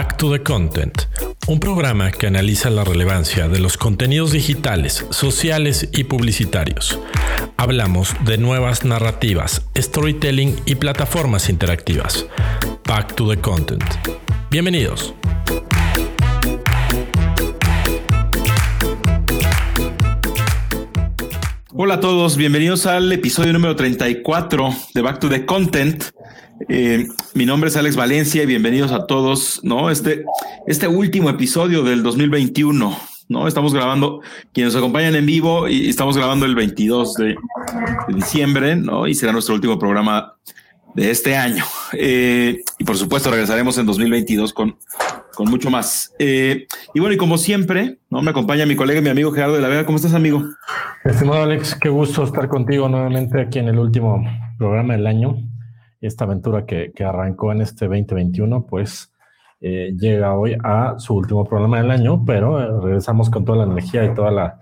Back to the Content, un programa que analiza la relevancia de los contenidos digitales, sociales y publicitarios. Hablamos de nuevas narrativas, storytelling y plataformas interactivas. Back to the Content. Bienvenidos. Hola a todos, bienvenidos al episodio número 34 de Back to the Content. Eh, mi nombre es Alex Valencia y bienvenidos a todos, ¿no? Este, este último episodio del 2021, ¿no? Estamos grabando, quienes nos acompañan en vivo, y estamos grabando el 22 de, diciembre, ¿no? Y será nuestro último programa de este año. Eh, y por supuesto regresaremos en 2022 con, con mucho más. Eh, y bueno, y como siempre, ¿no? Me acompaña mi colega y mi amigo Gerardo de la Vega. ¿Cómo estás, amigo? Estimado Alex, qué gusto estar contigo nuevamente aquí en el último programa del año esta aventura que, arrancó en este 2021, pues eh, llega hoy a su último programa del año, pero eh, regresamos con toda la energía y, toda la,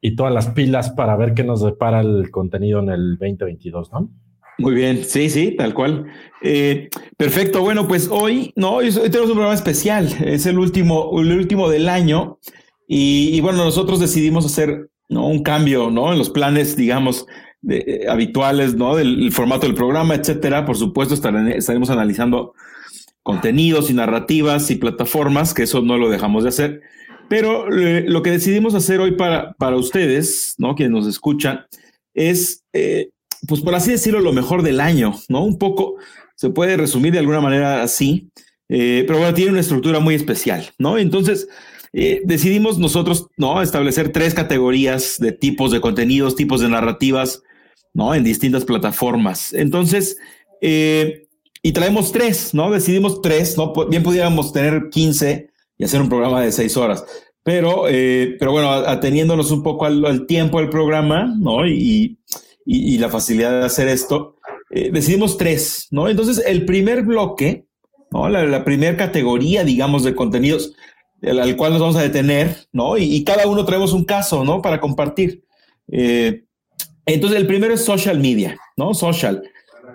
y todas las pilas para ver qué nos depara el contenido en el 2022, ¿no? Muy bien, sí, sí, tal cual. Eh, perfecto, bueno, pues hoy, no, hoy tenemos un programa especial, es el último, el último del año y, bueno, nosotros decidimos hacer ¿no? un cambio, ¿no? En los planes, digamos, eh, habituales, ¿no? Del formato del programa, etcétera. Por supuesto, estaremos analizando contenidos y narrativas y plataformas, que eso no lo dejamos de hacer. Pero eh, lo que decidimos hacer hoy para, para ustedes, ¿no? Quienes nos escuchan, es, eh, pues por así decirlo, lo mejor del año, ¿no? Un poco se puede resumir de alguna manera así, pero bueno, tiene una estructura muy especial, ¿no? Entonces, decidimos nosotros, ¿no? Establecer tres categorías de tipos de contenidos, tipos de narrativas ¿no? En distintas plataformas. Entonces, eh, y traemos tres, ¿no? Decidimos tres, ¿no? Bien pudiéramos tener 15 y hacer un programa de seis horas. Pero, eh, pero bueno, ateniéndonos un poco al, tiempo del programa, ¿no? Y, y, la facilidad de hacer esto, eh, decidimos tres, ¿no? Entonces, el primer bloque, ¿no? La, primera categoría, digamos, de contenidos al cual nos vamos a detener, ¿no? Y, cada uno traemos un caso, ¿no? Para compartir. Eh, entonces, el primero es social media, ¿no? Social.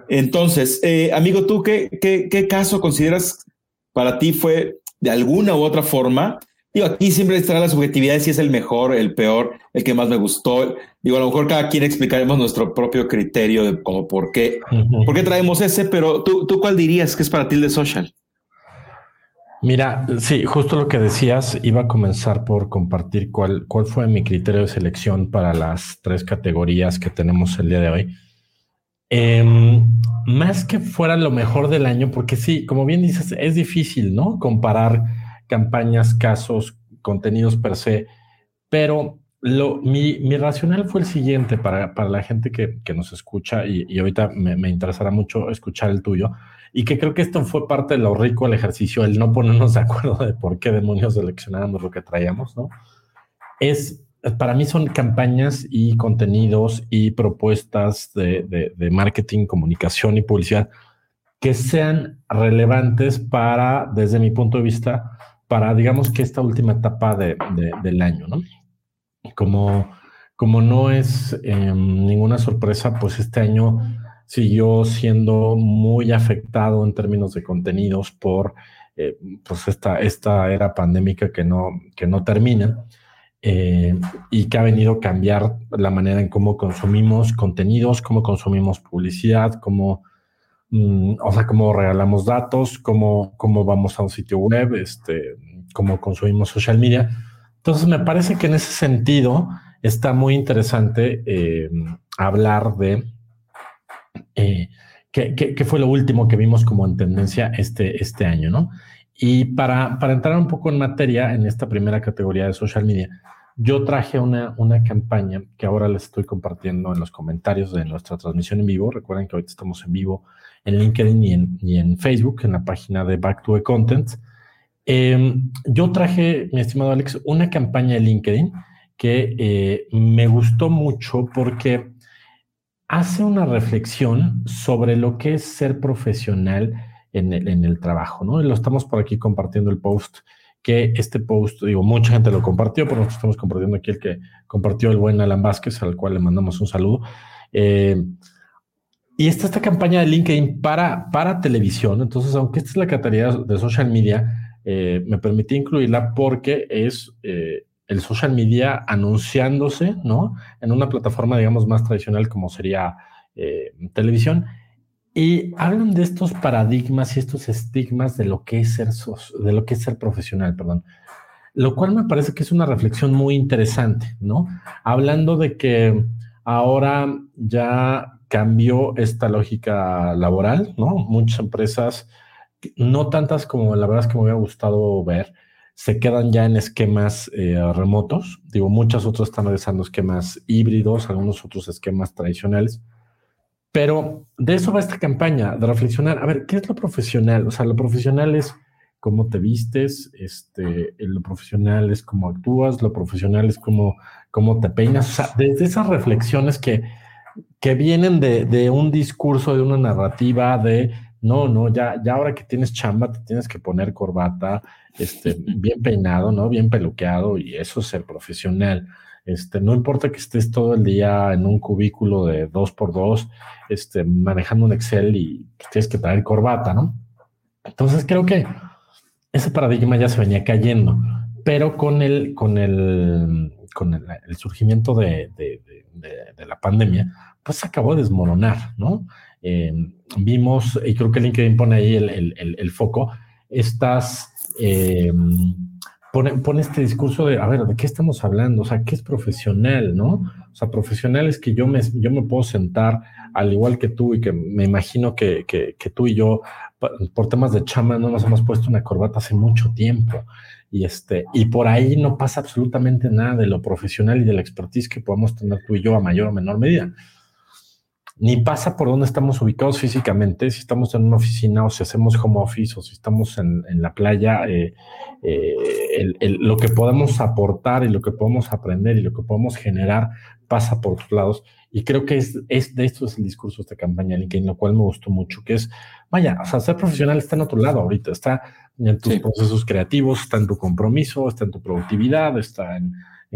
Entonces, eh, amigo, ¿tú qué, qué, caso consideras para ti fue de alguna u otra forma? Digo, aquí siempre estará la subjetividad de si es el mejor, el peor, el que más me gustó. Digo, a lo mejor cada quien explicaremos nuestro propio criterio de cómo, por qué, por qué traemos ese, pero ¿tú, ¿tú cuál dirías que es para ti el de social? Mira, sí, justo lo que decías, iba a comenzar por compartir cuál, cuál fue mi criterio de selección para las tres categorías que tenemos el día de hoy. Em, más que fuera lo mejor del año, porque sí, como bien dices, es difícil, ¿no? Comparar campañas, casos, contenidos per se, pero mi, mi racional fue el siguiente para, para la gente que, que nos escucha y, y ahorita me, me interesará mucho escuchar el tuyo y que creo que esto fue parte de lo rico del ejercicio, el no ponernos de acuerdo de por qué demonios seleccionábamos lo que traíamos, ¿no? Es, para mí son campañas y contenidos y propuestas de, de, marketing, comunicación y publicidad que sean relevantes para, desde mi punto de vista, para, digamos que esta última etapa de, del año, ¿no? Como, como no es em, ninguna sorpresa, pues este año siguió siendo muy afectado en términos de contenidos por eh, pues esta, esta era pandémica que no, que no termina eh, y que ha venido a cambiar la manera en cómo consumimos contenidos, cómo consumimos publicidad, cómo, mm, o sea, cómo regalamos datos, cómo, cómo vamos a un sitio web, este, cómo consumimos social media. Entonces, me parece que en ese sentido está muy interesante eh, hablar de eh, ¿qué, fue lo último que vimos como en tendencia este, este año, ¿no? Y para, para entrar un poco en materia en esta primera categoría de social media, yo traje una, una campaña que ahora les estoy compartiendo en los comentarios de nuestra transmisión en vivo. Recuerden que ahorita estamos en vivo en LinkedIn y en, y en Facebook, en la página de Back to the Content. Em, yo traje, mi estimado Alex, una campaña de LinkedIn que eh, me gustó mucho porque hace una reflexión sobre lo que es ser profesional en el, trabajo, ¿no? Y lo estamos por aquí compartiendo el post, que este post, digo, mucha gente lo compartió, pero nosotros estamos compartiendo aquí el que compartió el buen Alan Vázquez, al cual le mandamos un saludo. Eh, y está esta campaña de LinkedIn para, para televisión. Entonces, aunque esta es la categoría de social media, eh, me permití incluirla porque es eh, el social media anunciándose, ¿no? En una plataforma, digamos, más tradicional como sería eh, televisión. Y hablan de estos paradigmas y estos estigmas de lo que es ser, de lo que es ser profesional, perdón. Lo cual me parece que es una reflexión muy interesante, ¿no? Hablando de que ahora ya cambió esta lógica laboral, ¿no? Muchas empresas, no tantas como la verdad es que me hubiera gustado ver, se quedan ya en esquemas eh, remotos. Digo, muchas otras están realizando esquemas híbridos, algunos otros esquemas tradicionales. Pero de eso va esta campaña, de reflexionar, a ver, ¿qué es lo profesional? O sea, lo profesional es cómo te vistes, este, lo profesional es cómo actúas, lo profesional es cómo, cómo te peinas. O sea, desde esas reflexiones que que vienen de, un discurso, de una narrativa de no, no, ya, ya ahora que tienes chamba, te tienes que poner corbata, este, bien peinado, ¿no? Bien peluqueado, y eso es ser profesional. Este, no importa que estés todo el día en un cubículo de dos por dos, este, manejando un Excel y tienes que traer corbata, ¿no? Entonces creo que ese paradigma ya se venía cayendo, pero con el, con el, con el, surgimiento de, de, la pandemia, pues se acabó de desmoronar, ¿no? Eh, vimos, y creo que LinkedIn pone ahí el, foco, estas, eh, pone, este discurso de, a ver, ¿de qué estamos hablando? O sea, ¿qué es profesional, no? O sea, profesional es que yo me, yo me puedo sentar al igual que tú y que me imagino que, que, tú y yo, por temas de chama, no nos hemos puesto una corbata hace mucho tiempo. Y, este, y por ahí no pasa absolutamente nada de lo profesional y de la expertise que podemos tener tú y yo a mayor o menor medida. Ni pasa por dónde estamos ubicados físicamente, si estamos en una oficina o si hacemos home office o si estamos en, en la playa, eh, eh, lo que podemos aportar y lo que podemos aprender y lo que podemos generar pasa por otros lados. Y creo que es, es de esto es el discurso de esta campaña LinkedIn, lo cual me gustó mucho, que es, vaya, o sea, ser profesional está en otro lado ahorita, está en tus procesos creativos, está en tu compromiso, está en tu productividad, está en,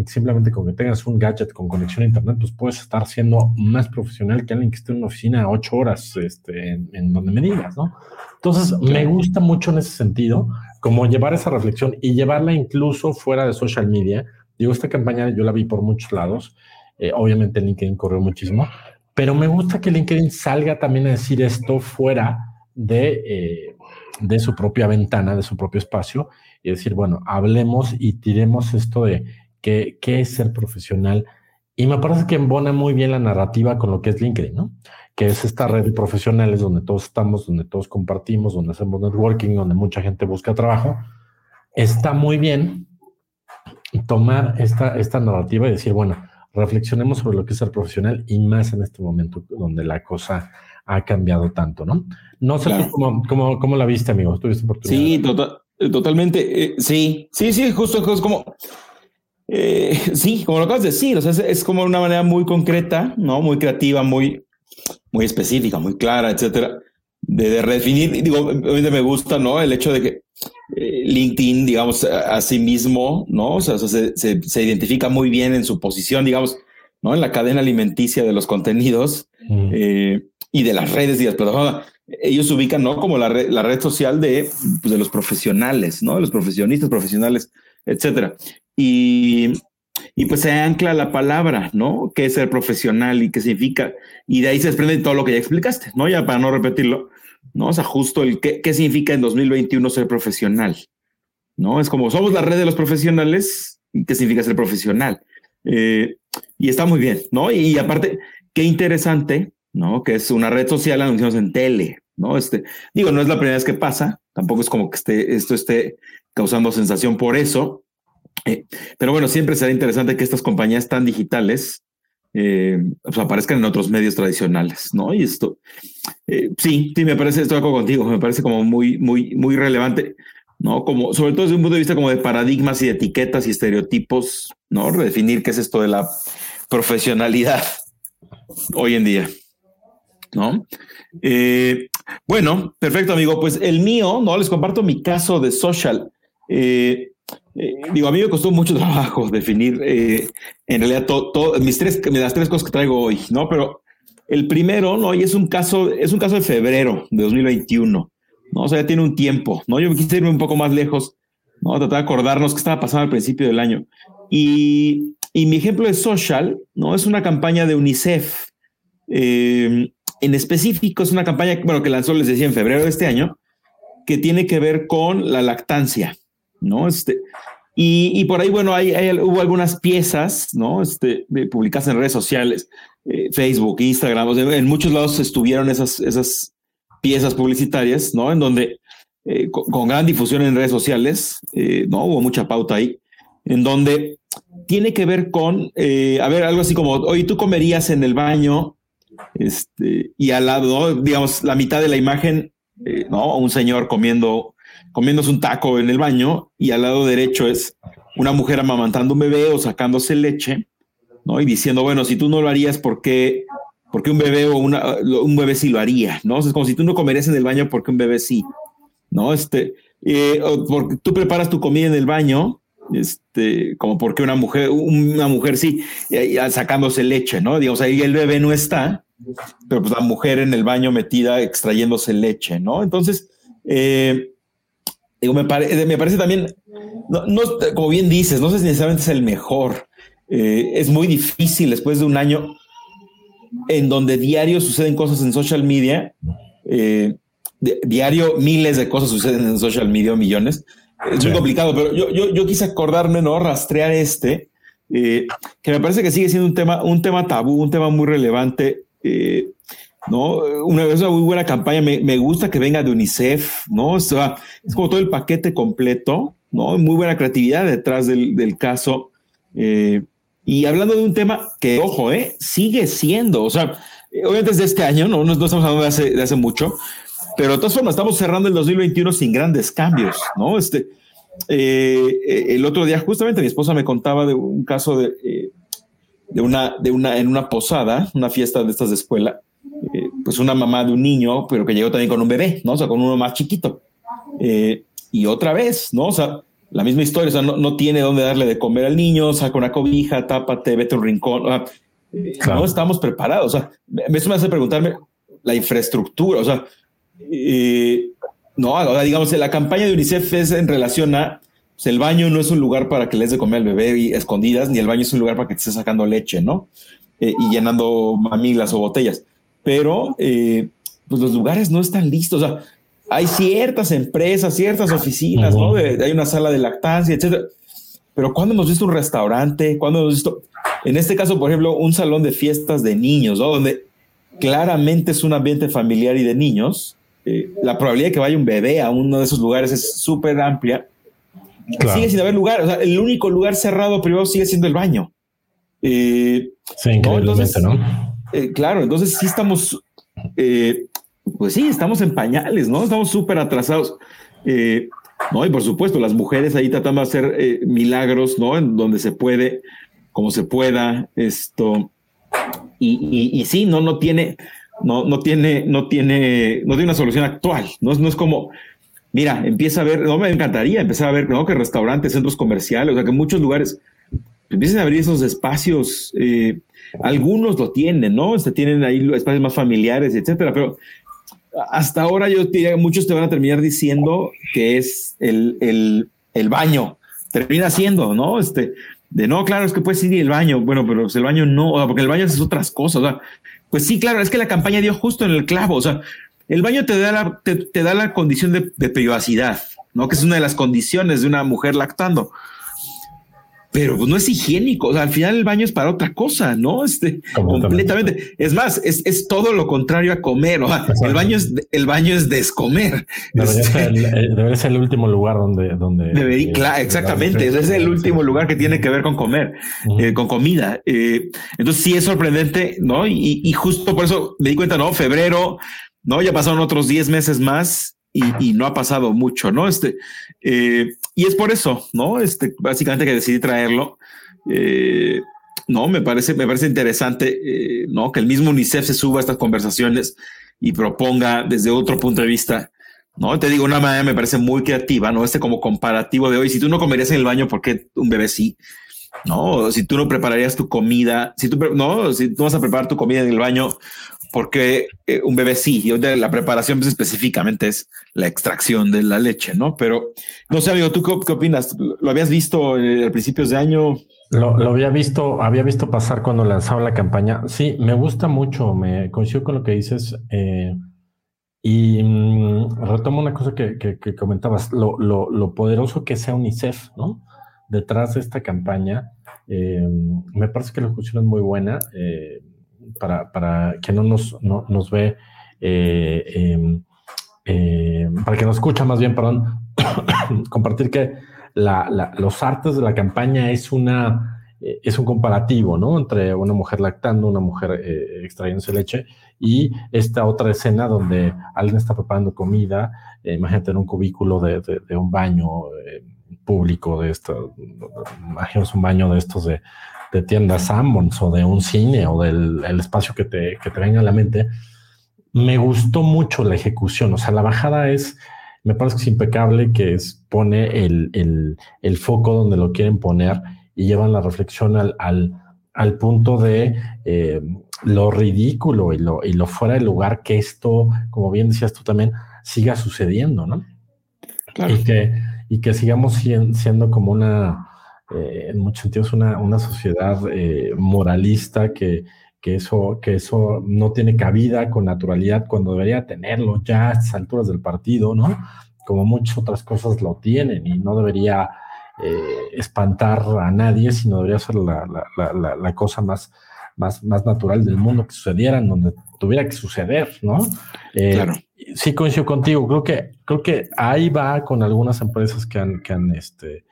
simplemente con que tengas un gadget con conexión a internet, pues puedes estar siendo más profesional que alguien que esté en una oficina ocho horas este, en, donde me digas, ¿no? Entonces, me gusta mucho en ese sentido, como llevar esa reflexión y llevarla incluso fuera de social media. Digo, esta campaña yo la vi por muchos lados, eh, obviamente LinkedIn corrió muchísimo, pero me gusta que LinkedIn salga también a decir esto fuera de, eh, de su propia ventana, de su propio espacio, y decir, bueno, hablemos y tiremos esto de qué, qué es ser profesional. Y me parece que embona muy bien la narrativa con lo que es LinkedIn, ¿no? Que es esta red de profesionales donde todos estamos, donde todos compartimos, donde hacemos networking, donde mucha gente busca trabajo. Está muy bien tomar esta, esta narrativa y decir, bueno, reflexionemos sobre lo que es ser profesional y más en este momento donde la cosa ha cambiado tanto, ¿no? No sé cómo, cómo, la viste, amigo. ¿Tuviste oportunidad? Sí, tota-, totalmente. Eh, sí, sí, sí, justo, es como. Eh, sí, como lo acabas de decir, o sea, es, como una manera muy concreta, ¿no? Muy creativa, muy, muy específica, muy clara, etcétera, de, de redefinir. Digo, obviamente me gusta, ¿no? El hecho de que eh, LinkedIn, digamos, a, sí mismo, ¿no? O sea, se, se, se, identifica muy bien en su posición, digamos, ¿no? En la cadena alimenticia de los contenidos. Mm. Eh, y de las redes y las plataformas. Ellos se ubican, ¿no? Como la red, la red social de, pues, de los profesionales, ¿no? De los profesionistas, profesionales, etcétera. Y, y pues se ancla la palabra, ¿no? ¿Qué es ser profesional y qué significa? Y de ahí se desprende todo lo que ya explicaste, ¿no? Ya para no repetirlo, ¿no? O sea, justo el qué, qué significa en 2021 ser profesional, ¿no? Es como somos la red de los profesionales, ¿qué significa ser profesional? Eh, y está muy bien, ¿no? Y aparte, qué interesante ¿no? Que es una red social anunciados en tele, ¿no? Este, digo, no es la primera vez que pasa, tampoco es como que esté, esto esté causando sensación por eso, pero bueno, siempre será interesante que estas compañías tan digitales eh, pues aparezcan en otros medios tradicionales, ¿no? Y esto, eh, sí, sí, me parece, estoy de acuerdo contigo, me parece como muy, muy, muy relevante, ¿no? Como, sobre todo desde un punto de vista como de paradigmas y etiquetas y estereotipos, ¿no? Redefinir qué es esto de la profesionalidad hoy en día. ¿no? Eh, bueno, perfecto, amigo. Pues el mío, ¿no? Les comparto mi caso de social. Eh, eh, digo, a mí me costó mucho trabajo definir en realidad todo, mis tres, las tres cosas que traigo hoy, ¿no? Pero el primero, ¿no? Y es un caso, es un caso de febrero de 2021, ¿no? O sea, ya tiene un tiempo, ¿no? Yo me quise irme un poco más lejos, ¿no? Tratar de acordarnos qué estaba pasando al principio del año. Y, y mi ejemplo de social, ¿no? Es una campaña de UNICEF. Eh, en específico, es una campaña, bueno, que lanzó, les decía, en febrero de este año, que tiene que ver con la lactancia, ¿no? Este, y, por ahí, bueno, hay, hubo algunas piezas, ¿no? Este, publicadas en redes sociales, eh, Facebook, Instagram, en muchos lados estuvieron esas, esas piezas publicitarias, ¿no? En donde, eh, con, gran difusión en redes sociales, eh, ¿no? Hubo mucha pauta ahí, en donde tiene que ver con, a ver, algo así como, hoy tú comerías en el baño, este, y al lado, digamos, la mitad de la imagen, ¿no? Un señor comiendo comiéndose un taco en el baño y al lado derecho es una mujer amamantando un bebé o sacándose leche, ¿no? Y diciendo, bueno, si tú no lo harías, ¿por qué, un bebé o una, un bebé sí lo haría? ¿No? es como si tú no comerías en el baño, porque un bebé sí? ¿No? Este, eh, porque tú preparas tu comida en el baño, este, como porque una mujer, una mujer sí, sacándose leche, ¿no? Digamos, ahí el bebé no está, pero pues la mujer en el baño metida extrayéndose leche, ¿no? Entonces, eh, Digo, me, me parece también, no, como bien dices, no sé si necesariamente es el mejor. Eh, es muy difícil después de un año en donde diario suceden cosas en social media. Eh, diario miles de cosas suceden en social media, millones. Es muy complicado, pero yo, yo, yo, quise acordarme, ¿no? Rastrear este, eh, que me parece que sigue siendo un tema, un tema tabú, un tema muy relevante. ¿No? Una, es una muy buena campaña, me, gusta que venga de UNICEF, ¿no? es como todo el paquete completo, ¿no? Muy buena creatividad detrás del, caso. Eh, y hablando de un tema que, ojo, ¿eh? Sigue siendo, o sea, obviamente es de este año, ¿no? No, estamos hablando de hace, de hace mucho, pero de todas formas estamos cerrando el 2021 sin grandes cambios, ¿no? Este, eh, el otro día justamente mi esposa me contaba de un caso de, de una, de una, en una posada, una fiesta de estas de escuela, eh, pues una mamá de un niño, pero que llegó también con un bebé, ¿no? O sea, con uno más chiquito. Eh, y otra vez, ¿no? O sea, la misma historia, o sea, no, no, tiene dónde darle de comer al niño, saca una cobija, tápate, vete a un rincón. No estamos preparados. O sea, eso me hace preguntarme la infraestructura, o sea, eh, no, digamos, la campaña de UNICEF es en relación a pues, el baño no es un lugar para que les de comer al bebé y escondidas, ni el baño es un lugar para que te estés sacando leche, ¿no? y llenando mamilas o botellas pero eh, pues los lugares no están listos. O sea, hay ciertas empresas, ciertas oficinas, ¿no? hay una sala de lactancia, etcétera. Pero cuando hemos visto un restaurante, cuando hemos visto, en este caso, por ejemplo, un salón de fiestas de niños, ¿no? Donde claramente es un ambiente familiar y de niños, eh, la probabilidad de que vaya un bebé a uno de esos lugares es súper amplia. Sigue sin haber lugar. O sea, el único lugar cerrado privado sigue siendo el baño. Eh, sí, increíblemente, ¿no? Eh, claro, entonces sí estamos, eh, pues sí, estamos en pañales, ¿no? Estamos súper atrasados. Eh, no, y por supuesto, las mujeres ahí tratando de hacer milagros, ¿no? En donde se puede, como se pueda, esto. Y, y, sí, no, no tiene, no, no tiene, no tiene, no tiene una solución actual. No no es como, mira, empieza a ver, no me encantaría empezar a ver, ¿no? Que restaurantes, centros comerciales, o sea, que muchos lugares empiecen a abrir esos espacios algunos lo tienen, ¿no? Este, tienen ahí espacios más familiares, etcétera, pero hasta ahora yo muchos te van a terminar diciendo que es el, el, el baño. Termina siendo, ¿no? Este, de no, claro, es que puedes ir el baño. Bueno, pero pues el baño no, porque el baño es otras cosas. O sea, pues sí, claro, es que la campaña dio justo en el clavo. O sea, el baño te da la, te, da la condición de privacidad, ¿no? Que es una de las condiciones de una mujer lactando pero pues no es higiénico. O sea, al final el baño es para otra cosa, ¿no? Este completamente. Es más, es, es, todo lo contrario a comer. O sea, el baño es el baño es descomer. Debería, este, ser, el, eh, debería ser el último lugar donde, donde debería, claro, exactamente. Ese es el último lugar que tiene que ver con comer, eh, con comida. Eh, entonces sí es sorprendente, ¿no? Y, y justo por eso me di cuenta, no, febrero, no, ya pasaron otros 10 meses más y, no ha pasado mucho, ¿no? Este, eh, y es por eso, ¿no? Este, básicamente que decidí traerlo. Eh, no, me parece, me parece interesante, eh, ¿no? Que el mismo UNICEF se suba a estas conversaciones y proponga desde otro punto de vista, ¿no? Te digo, una manera me parece muy creativa, ¿no? Este como comparativo de hoy, si tú no comerías en el baño, ¿por qué un bebé sí? No, si tú no prepararías tu comida, si tú no, si tú vas a preparar tu comida en el baño, porque eh, un bebé sí, la preparación pues, específicamente es la extracción de la leche, ¿no? Pero no sé, amigo, ¿tú qué, opinas? ¿Lo habías visto a principios de año? Lo, había visto, había visto pasar cuando lanzaba la campaña. Sí, me gusta mucho, me coincido con lo que dices. Eh, y mm, retomo una cosa que, comentabas, lo, poderoso que sea UNICEF, ¿no? Detrás de esta campaña, eh, me parece que la ejecución es muy buena eh, para, para que no nos, nos ve, eh, em, para que nos escucha más bien, perdón, compartir que la, los artes de la campaña es una es un comparativo, ¿no? Entre una mujer lactando, una mujer eh, extrayéndose leche y esta otra escena donde alguien está preparando comida, eh, imagínate en un cubículo de, un baño eh, público de esto, imagínate un baño de estos de, de tiendas Sammons o de un cine o del espacio que te, que te venga a la mente. Me gustó mucho la ejecución, o sea, la bajada es, me parece que es impecable, que es, pone el, el, el foco donde lo quieren poner y llevan la reflexión al, al, punto de eh, lo ridículo y lo, y lo fuera de lugar que esto, como bien decías tú también, siga sucediendo, ¿no? Y, que, y que sigamos siendo como una, eh, en muchos sentidos, una, una sociedad eh, moralista que, que, eso, que eso no tiene cabida con naturalidad cuando debería tenerlo ya a estas alturas del partido, ¿no? Como muchas otras cosas lo tienen y no debería eh, espantar a nadie, sino debería ser la, cosa más, más, más natural del mundo que sucediera en donde tuviera que suceder, ¿no? Eh, claro. Sí coincido contigo, creo que, creo que ahí va con algunas empresas que han, que han este,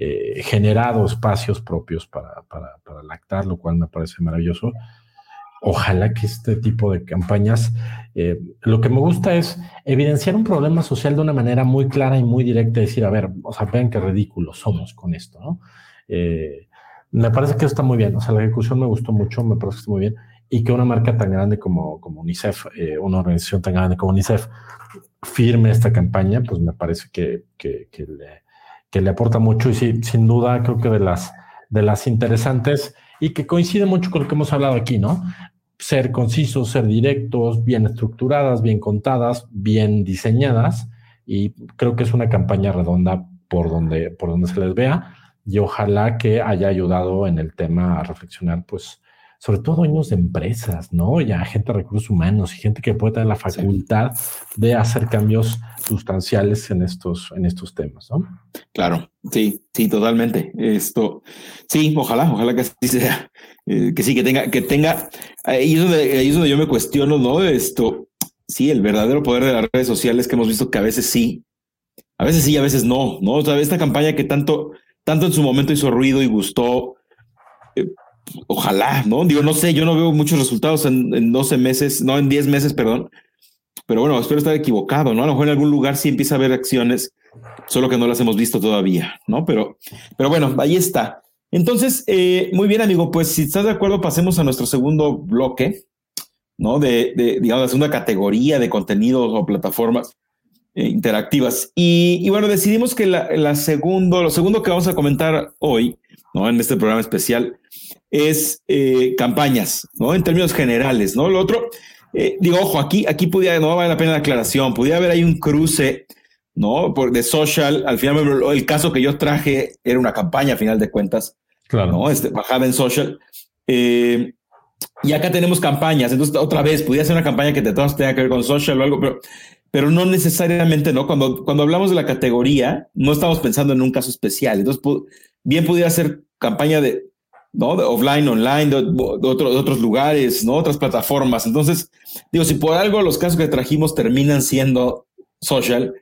eh, generado espacios propios para, para, para lactar, lo cual me parece maravilloso ojalá que este tipo de campañas, eh, lo que me gusta es evidenciar un problema social de una manera muy clara y muy directa, decir, a ver, o sea, vean qué ridículos somos con esto, ¿no? Eh, me parece que está muy bien, o sea, la ejecución me gustó mucho, me parece que está muy bien, y que una marca tan grande como, como UNICEF, eh, una organización tan grande como UNICEF, firme esta campaña, pues me parece que, que, le, que le aporta mucho y sin duda creo que de las, de las interesantes y que coincide mucho con lo que hemos hablado aquí, ¿no? Ser concisos, ser directos, bien estructuradas, bien contadas, bien diseñadas y creo que es una campaña redonda por donde, por donde se les vea y ojalá que haya ayudado en el tema a reflexionar, pues, sobre todo dueños de empresas, ¿no? Ya gente de recursos humanos y gente que puede tener la facultad de hacer cambios sustanciales en estos, en estos temas, ¿no? Claro, sí, sí, totalmente. Esto, sí, ojalá, ojalá que así sea, eh, que sí, que tenga, que tenga, ahí es, donde, ahí es donde yo me cuestiono, ¿no? Esto, sí, el verdadero poder de las redes sociales que hemos visto que a veces sí, a veces sí, a veces no, ¿no? O sea, esta campaña que tanto, tanto en su momento hizo ruido y gustó, eh, ojalá, ¿no? Digo, no sé, yo no veo muchos resultados en, en 12 meses, no, en 10 meses, perdón. Pero bueno, espero estar equivocado, ¿no? A lo mejor en algún lugar sí empieza a haber acciones, solo que no las hemos visto todavía, ¿no? Pero, pero bueno, ahí está. Entonces, eh, muy bien, amigo, pues si estás de acuerdo, pasemos a nuestro segundo bloque, ¿no? De, digamos, la segunda categoría de contenidos o plataformas eh, interactivas. Y, bueno, decidimos que la, la, segundo, lo segundo que vamos a comentar hoy, ¿no? En este programa especial, es eh, campañas, ¿no? En términos generales, ¿no? Lo otro, eh, digo, ojo, aquí, aquí pudiera, no vale la pena la aclaración, pudiera haber ahí un cruce, ¿no? Por, de social, al final el caso que yo traje era una campaña a final de cuentas, claro. ¿no? Este, bajada en social. Eh, y acá tenemos campañas, entonces otra vez, pudiera ser una campaña que todas tenga que ver con social o algo, pero, pero no necesariamente, ¿no? Cuando, cuando hablamos de la categoría, no estamos pensando en un caso especial, entonces bien pudiera ser campaña de ¿no? De offline, online, de, otros lugares, ¿no? Otras plataformas. Entonces, digo, si por algo los casos que trajimos terminan siendo social,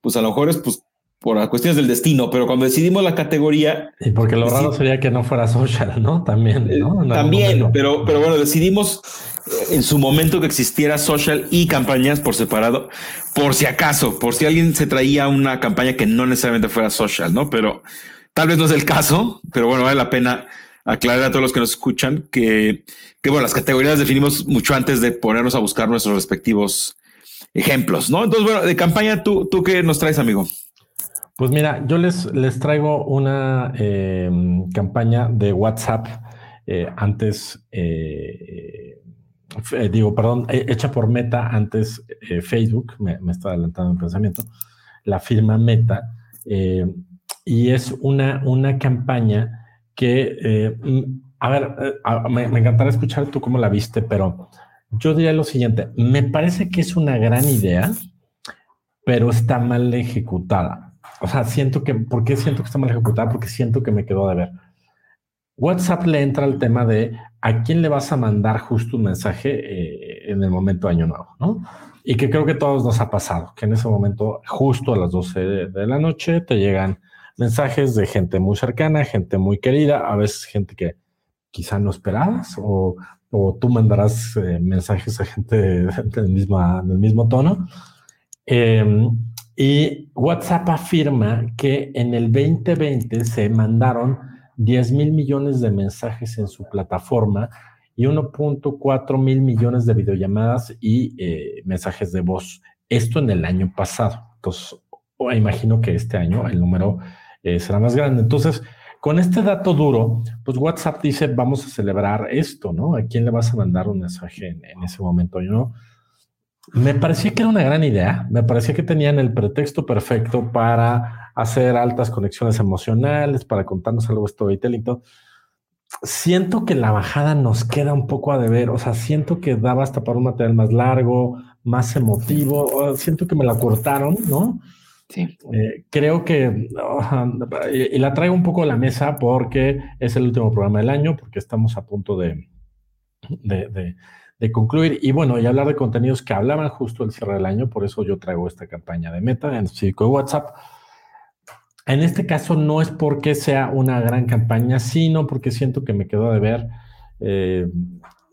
pues a lo mejor es pues por cuestiones del destino, pero cuando decidimos la categoría... Y porque lo raro sería que no fuera social, ¿no? También, ¿no? Eh, también, pero, pero bueno, decidimos eh, en su momento que existiera social y campañas por separado, por si acaso, por si alguien se traía una campaña que no necesariamente fuera social, ¿no? Pero tal vez no es el caso, pero bueno, vale la pena aclarar a todos los que nos escuchan que, que bueno, las categorías definimos mucho antes de ponernos a buscar nuestros respectivos ejemplos, ¿no? Entonces, bueno, de campaña, ¿tú, tú qué nos traes, amigo? Pues mira, yo les, les traigo una em, campaña de WhatsApp. Eh, antes, eh, digo, perdón, hecha por Meta, antes Facebook, me, me, está adelantando el pensamiento, la firma Meta, y es una, una campaña que, a ver, me, me encantaría escuchar tú cómo la viste, pero yo diría lo siguiente, me parece que es una gran idea, pero está mal ejecutada. O sea, siento que, ¿por qué siento que está mal ejecutada? Porque siento que me quedó de ver. WhatsApp le entra el tema de a quién le vas a mandar justo un mensaje eh, en el momento de año nuevo, ¿no? Y que creo que todos nos ha pasado, que en ese momento, justo a las 12 de, la noche, te llegan mensajes de gente muy cercana, gente muy querida, a veces gente que quizá no esperabas, o, o tú mandarás eh, mensajes a gente del, mismo, del mismo tono. Em, y WhatsApp afirma que en el 2020 se mandaron 10 mil millones de mensajes en su plataforma y 1.4 mil millones de videollamadas y eh, mensajes de voz. Esto en el año pasado. Entonces, imagino que este año el número eh, será más grande. Entonces, con este dato duro, pues WhatsApp dice, vamos a celebrar esto, ¿no? ¿A quién le vas a mandar un mensaje en, en ese momento? Yo me parecía que era una gran idea, me parecía que tenían el pretexto perfecto para hacer altas conexiones emocionales, para contarnos algo storytelling. Siento que la bajada nos queda un poco a deber, o sea, siento que daba hasta para un material más largo, más emotivo, siento que me la cortaron, ¿no? Eh, creo que, y, la traigo un poco a la mesa porque es el último programa del año, porque estamos a punto de, de de concluir y bueno, y hablar de contenidos que hablaban justo el cierre del año, por eso yo traigo esta campaña de Meta en el de WhatsApp. En este caso no es porque sea una gran campaña, sino porque siento que me quedó de ver. Eh,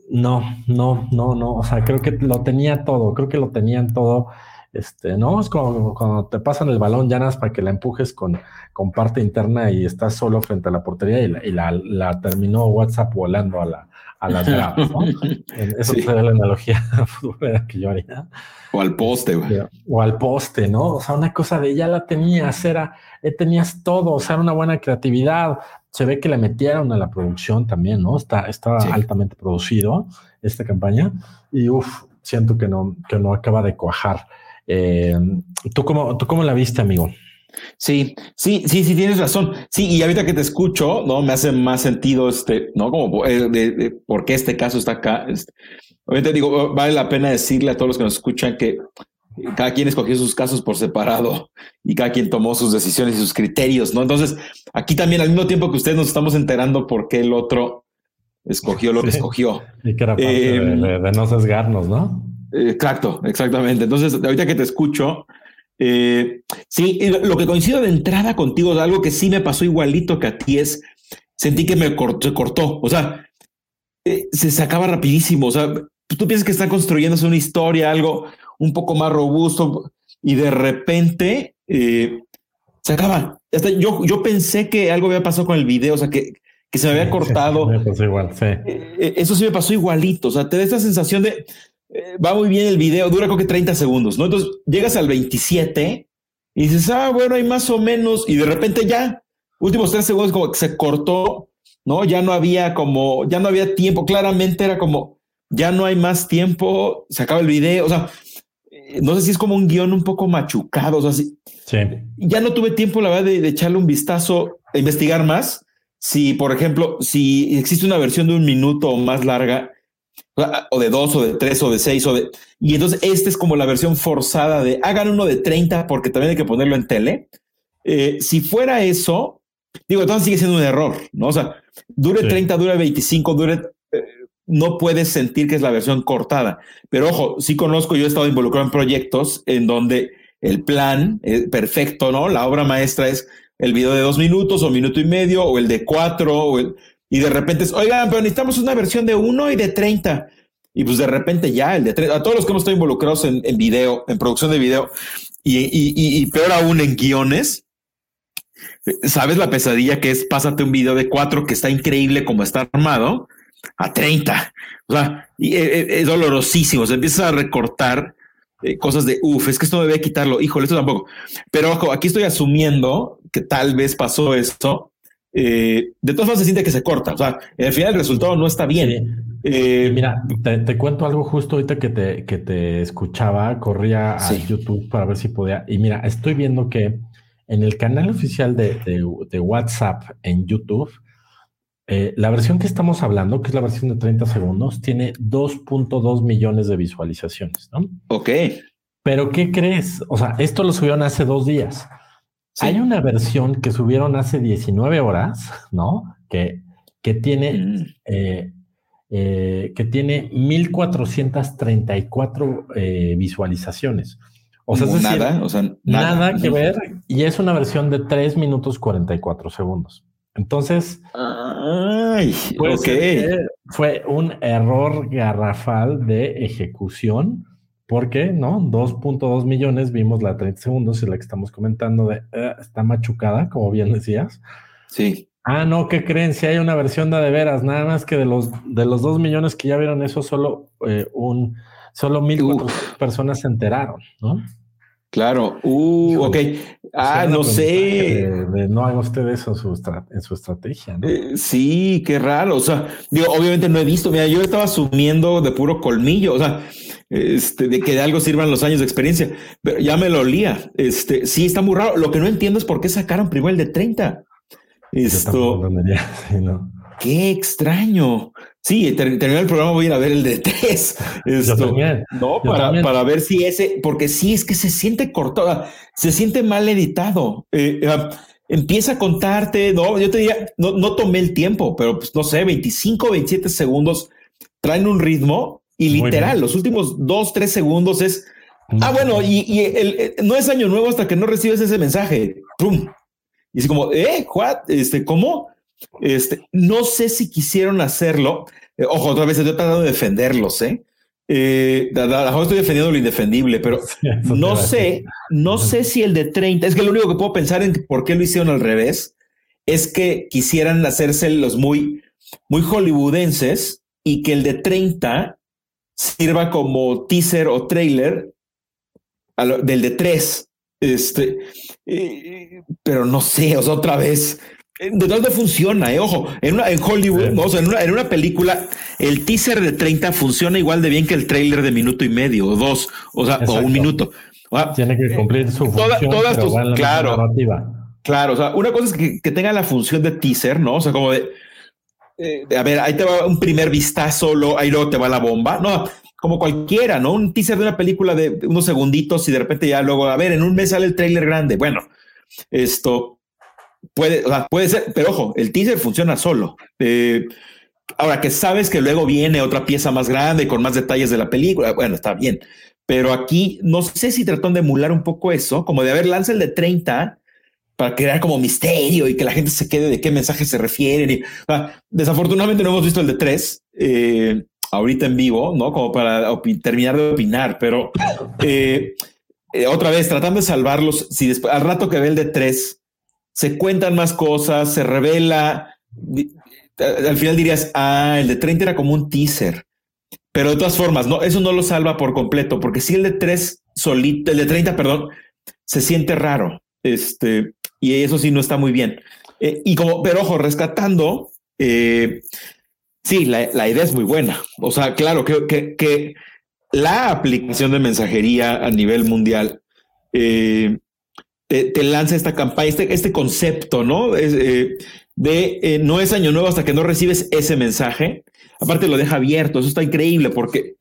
no, no, no, no. O sea, creo que lo tenía todo, creo que lo tenían todo. Este, no, es como cuando te pasan el balón llanas para que la empujes con, con parte interna y estás solo frente a la portería y la, la terminó WhatsApp volando a la, a las gradas, ¿no? Eso sería la analogía que yo haría. O al poste, güey. O al poste, ¿no? O sea, una cosa de ya la tenías, era, eh, tenías todo, o sea, era una buena creatividad. Se ve que le metieron a la producción también, ¿no? Está, estaba altamente producido esta campaña y uff, siento que no, que no acaba de cuajar. Eh, ¿tú, cómo, ¿Tú cómo la viste, amigo? Sí, sí, sí, sí, tienes razón. Sí, y ahorita que te escucho, ¿no? Me hace más sentido este, ¿no? Como eh, de, por qué este caso está acá. Este, obviamente digo, vale la pena decirle a todos los que nos escuchan que cada quien escogió sus casos por separado y cada quien tomó sus decisiones y sus criterios, ¿no? Entonces, aquí también al mismo tiempo que ustedes nos estamos enterando por qué el otro escogió lo que escogió. Y que era parte de, de, no sesgarnos, ¿no? Exacto, exactamente. Entonces, ahorita que te escucho, eh, sí, lo que coincido de entrada contigo, algo que sí me pasó igualito que a ti es, sentí que me cortó, cortó, o sea, eh, se sacaba rapidísimo, o sea, tú piensas que está construyéndose una historia, algo un poco más robusto, y de repente eh, se acaba. Hasta yo, yo pensé que algo había pasado con el video, o sea, que, que se me había cortado. eso sí me pasó igualito, o sea, te da esta sensación de, eh, va muy bien el video, dura creo que 30 segundos, ¿no? Entonces llegas al 27 y dices, ah, bueno, hay más o menos, y de repente ya, últimos tres segundos como que se cortó, ¿no? Ya no había como, ya no había tiempo, claramente era como, ya no hay más tiempo, se acaba el video, o sea, eh, no sé si es como un guion un poco machucado, o sea, sí. ya no tuve tiempo, la verdad, de, de echarle un vistazo, a investigar más. Si, por ejemplo, si existe una versión de un minuto o más larga, o de dos, o de tres, o de seis, o de. Y entonces, esta es como la versión forzada de hagan uno de 30 porque también hay que ponerlo en tele. Eh, si fuera eso, digo, entonces sigue siendo un error, ¿no? O sea, dure 30, dure 25, dure. Eh, no puedes sentir que es la versión cortada. Pero ojo, sí conozco, yo he estado involucrado en proyectos en donde el plan es perfecto, ¿no? La obra maestra es el video de dos minutos o minuto y medio, o el de cuatro, o el, y de repente es, oigan, pero necesitamos una versión de uno y de 30. Y pues de repente ya el de 30, a todos los que hemos estado involucrados en, en video, en producción de video y, y, peor aún en guiones, sabes la pesadilla que es pásate un video de cuatro que está increíble como está armado a 30. O sea, y es, e, es dolorosísimo. Se empieza a recortar eh, cosas de uff, es que esto me debe quitarlo. Híjole, esto tampoco. Pero aquí estoy asumiendo que tal vez pasó esto eh, de todas formas se siente que se corta. O sea, al final el resultado no está bien. Eh, mira, te, cuento algo justo ahorita que te, que te escuchaba, corría a YouTube para ver si podía. Y mira, estoy viendo que en el canal oficial de, de, WhatsApp en YouTube, eh, la versión que estamos hablando, que es la versión de 30 segundos, tiene 2.2 millones de visualizaciones, ¿no? Ok. Pero ¿qué crees? O sea, esto lo subieron hace dos días. Hay una versión que subieron hace 19 horas, ¿no? Que, que tiene, mm. eh, eh, que tiene 1434 eh, visualizaciones. O sea, nada, o sea, nada, que ver. Y es una versión de 3 minutos 44 segundos. Entonces, Ay, fue un error garrafal de ejecución porque, ¿no? 2.2 millones, vimos la 30 segundos y la que estamos comentando de eh, está machucada, como bien decías. Sí. Ah, no, ¿qué creen? Si hay una versión de de veras, nada más que de los de los 2 millones que ya vieron eso, solo eh, un solo mil personas se enteraron, ¿no? Claro, uh, ok. Ah, no sé. no haga usted eso en su, en su estrategia. ¿no? Eh, sí, qué raro. O sea, digo, obviamente no he visto. Mira, yo estaba asumiendo de puro colmillo. O sea, este, de que de algo sirvan los años de experiencia, pero ya me lo olía. Este, sí, está muy raro. Lo que no entiendo es por qué sacaron primero el de 30. Esto. Qué extraño. Sí, terminó el programa, voy a ir a ver el de 3. Esto, no, para, para, ver si ese, porque sí es que se siente cortado, se siente mal editado. Eh, ah, empieza a contarte, no, yo te diría, no, no tomé el tiempo, pero pues no sé, 25, 27 segundos traen un ritmo y literal, los últimos dos, tres segundos es, ah, bueno, y, el, no es año nuevo hasta que no recibes ese mensaje. ¡Pum! Y es como, eh, what? Este, ¿cómo? Este, no sé si quisieron hacerlo. Eh, ojo, otra vez estoy tratando de defenderlos, ¿eh? Eh, estoy defendiendo lo indefendible, pero no sé, no sé si el de 30, es que lo único que puedo pensar en por qué lo hicieron al revés es que quisieran hacerse los muy, muy hollywoodenses y que el de 30 sirva como teaser o trailer del de tres. Este, eh, pero no sé, o sea, otra vez. ¿De dónde funciona? Eh? Ojo, en, una, en Hollywood, o sea, en, una, en una película, el teaser de 30 funciona igual de bien que el trailer de minuto y medio o dos, o sea, o un minuto. Tiene que cumplir su función. todas tus, claro, claro. O sea, una cosa es que, que, tenga la función de teaser, ¿no? O sea, como de, eh, a ver, ahí te va un primer vistazo, lo, ahí luego te va la bomba. No, como cualquiera, ¿no? Un teaser de una película de unos segunditos y de repente ya luego, a ver, en un mes sale el tráiler grande. Bueno, esto puede, puede ser, pero ojo, el teaser funciona solo. Eh, ahora que sabes que luego viene otra pieza más grande con más detalles de la película, bueno, está bien. Pero aquí no sé si tratan de emular un poco eso, como de haber lanza el de 30 para crear como misterio y que la gente se quede de qué mensaje se refieren. Y, desafortunadamente no hemos visto el de tres eh, ahorita en vivo, no como para terminar de opinar, pero eh, eh, otra vez tratando de salvarlos. Si después al rato que ve el de tres se cuentan más cosas, se revela. Al final dirías, ah, el de 30 era como un teaser, pero de todas formas, no, eso no lo salva por completo, porque si el de tres solito, el de 30, perdón, se siente raro. Este, y eso sí no está muy bien. Eh, y como, pero ojo, rescatando, eh, sí, la, idea es muy buena. O sea, claro que, que, la aplicación de mensajería a nivel mundial eh, te, lanza esta campaña, este, este concepto, ¿no? de no es año nuevo hasta que no recibes ese mensaje. Aparte lo deja abierto, eso está increíble porque,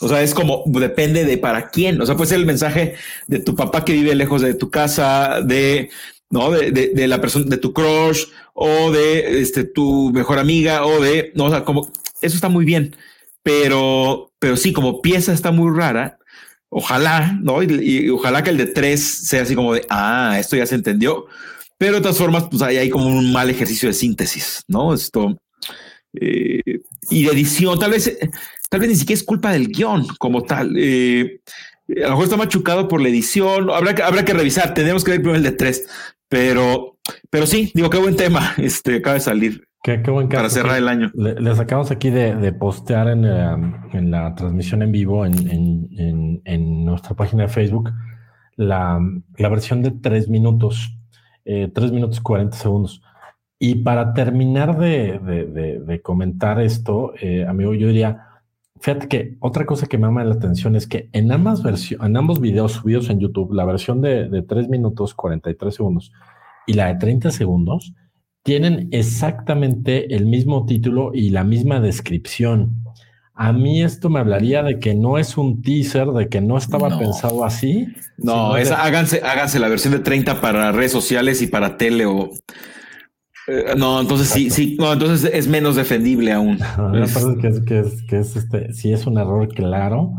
o sea, es como depende de para quién. O sea, puede ser el mensaje de tu papá que vive lejos de tu casa, de ¿no? De, de, la persona, de tu crush o de este, tu mejor amiga o de, no, o sea, como eso está muy bien, pero, pero sí, como pieza está muy rara. Ojalá, ¿no? Y, ojalá que el de tres sea así como de, ah, esto ya se entendió. Pero de todas formas, pues hay, hay como un mal ejercicio de síntesis, ¿no? Esto, eh, y de edición, tal vez, tal vez ni siquiera es culpa del guion como tal. Eh, a lo mejor está machucado por la edición. Habrá que, habrá que revisar. Tenemos que ver primero el de tres. Pero, pero sí, digo, qué buen tema. Este acaba de salir. Qué, qué buen caso. Para cerrar el año. les acabamos aquí de, postear en, en, la transmisión en vivo en, en, en nuestra página de Facebook la, la versión de tres minutos, eh, tres minutos 40 segundos. Y para terminar de, comentar esto, eh, amigo, yo diría, fíjate que otra cosa que me llama la atención es que en ambas versiones, en ambos videos subidos en YouTube, la versión de, de 3 minutos 43 segundos y la de 30 segundos, tienen exactamente el mismo título y la misma descripción. A mí esto me hablaría de que no es un teaser, de que no estaba pensado así. No, esa, háganse, háganse la versión de 30 para redes sociales y para tele o... Eh, no, entonces sí, sí, no, entonces es menos defendible aún. es... que es, que es, que es este, sí es un error claro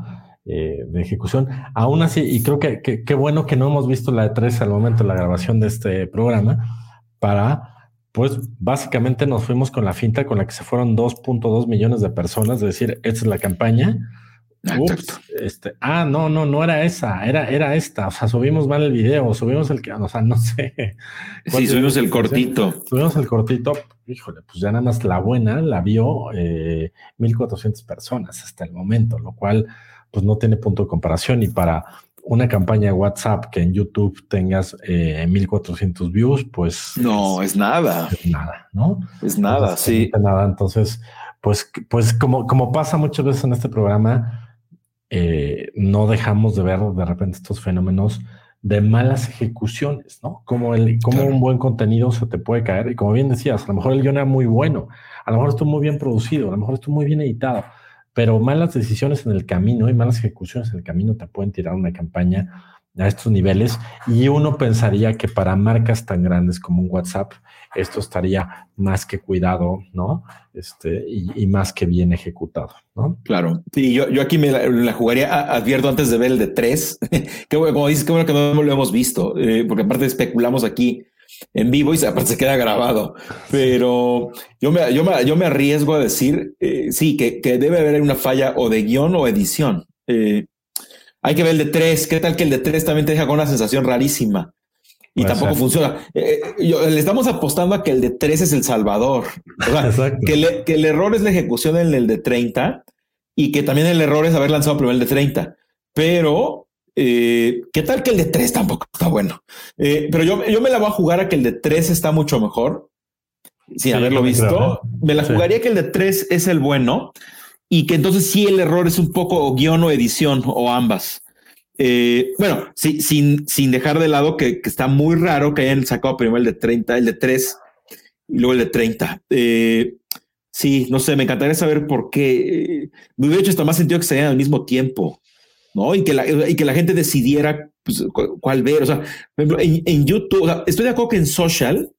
eh, de ejecución. Aún así, y creo que qué bueno que no hemos visto la de 3 al momento de la grabación de este programa para pues básicamente nos fuimos con la finta con la que se fueron 2.2 millones de personas, es decir, esta es la campaña. Este, ah, no, no, no era esa, era, era esta. O sea, subimos mal el video, subimos el que, o sea, no sé. Sí, subimos el cortito. Subimos el cortito, híjole, pues ya nada más la buena la vio eh, 1400 personas hasta el momento, lo cual pues no tiene punto de comparación y para una campaña de WhatsApp que en YouTube tengas eh, 1400 views, pues... No, es, nada. Es nada, ¿no? Es nada, sí. Nada, entonces, pues, pues como, como pasa muchas veces en este programa, eh, no dejamos de ver de repente estos fenómenos de malas ejecuciones, ¿no? Como, el, como un buen contenido se te puede caer. Y como bien decías, a lo mejor el guion era muy bueno, a lo mejor estuvo muy bien producido, a lo mejor estuvo muy bien editado, pero malas decisiones en el camino y malas ejecuciones en el camino te pueden tirar una campaña a estos niveles y uno pensaría que para marcas tan grandes como un WhatsApp esto estaría más que cuidado, ¿no? Este, y, más que bien ejecutado, ¿no? Claro. Sí, yo, yo aquí me la, jugaría, advierto antes de ver el de tres, que como dices, que bueno que no lo hemos visto, eh, porque aparte especulamos aquí en vivo y aparte se queda grabado. Pero yo me, yo me, yo me arriesgo a decir, eh, sí, que, que, debe haber una falla o de guion o edición. Eh, hay que ver el de tres. ¿Qué tal que el de tres también te deja con una sensación rarísima? Y tampoco funciona. Eh, le estamos apostando a que el de tres es el salvador. que, que, el error es la ejecución en el de 30 y que también el error es haber lanzado primero el de 30. Pero eh, ¿Qué tal que el de 3 tampoco está bueno? Eh, pero yo, yo me la voy a jugar a que el de 3 está mucho mejor. Sin haberlo visto, me la jugaría que el de 3 es el bueno y que entonces sí el error es un poco guion o edición o ambas. Eh, bueno, sí, sin, sin dejar de lado que, está muy raro que hayan sacado primero el de 30, el de 3 y luego el de 30. sí, no sé, me encantaría saber por qué. Me hubiera hecho hasta más sentido que se al mismo tiempo. ¿no? Y que la, y que la gente decidiera pues, cuál ver. O sea, en, YouTube, estoy de acuerdo que en social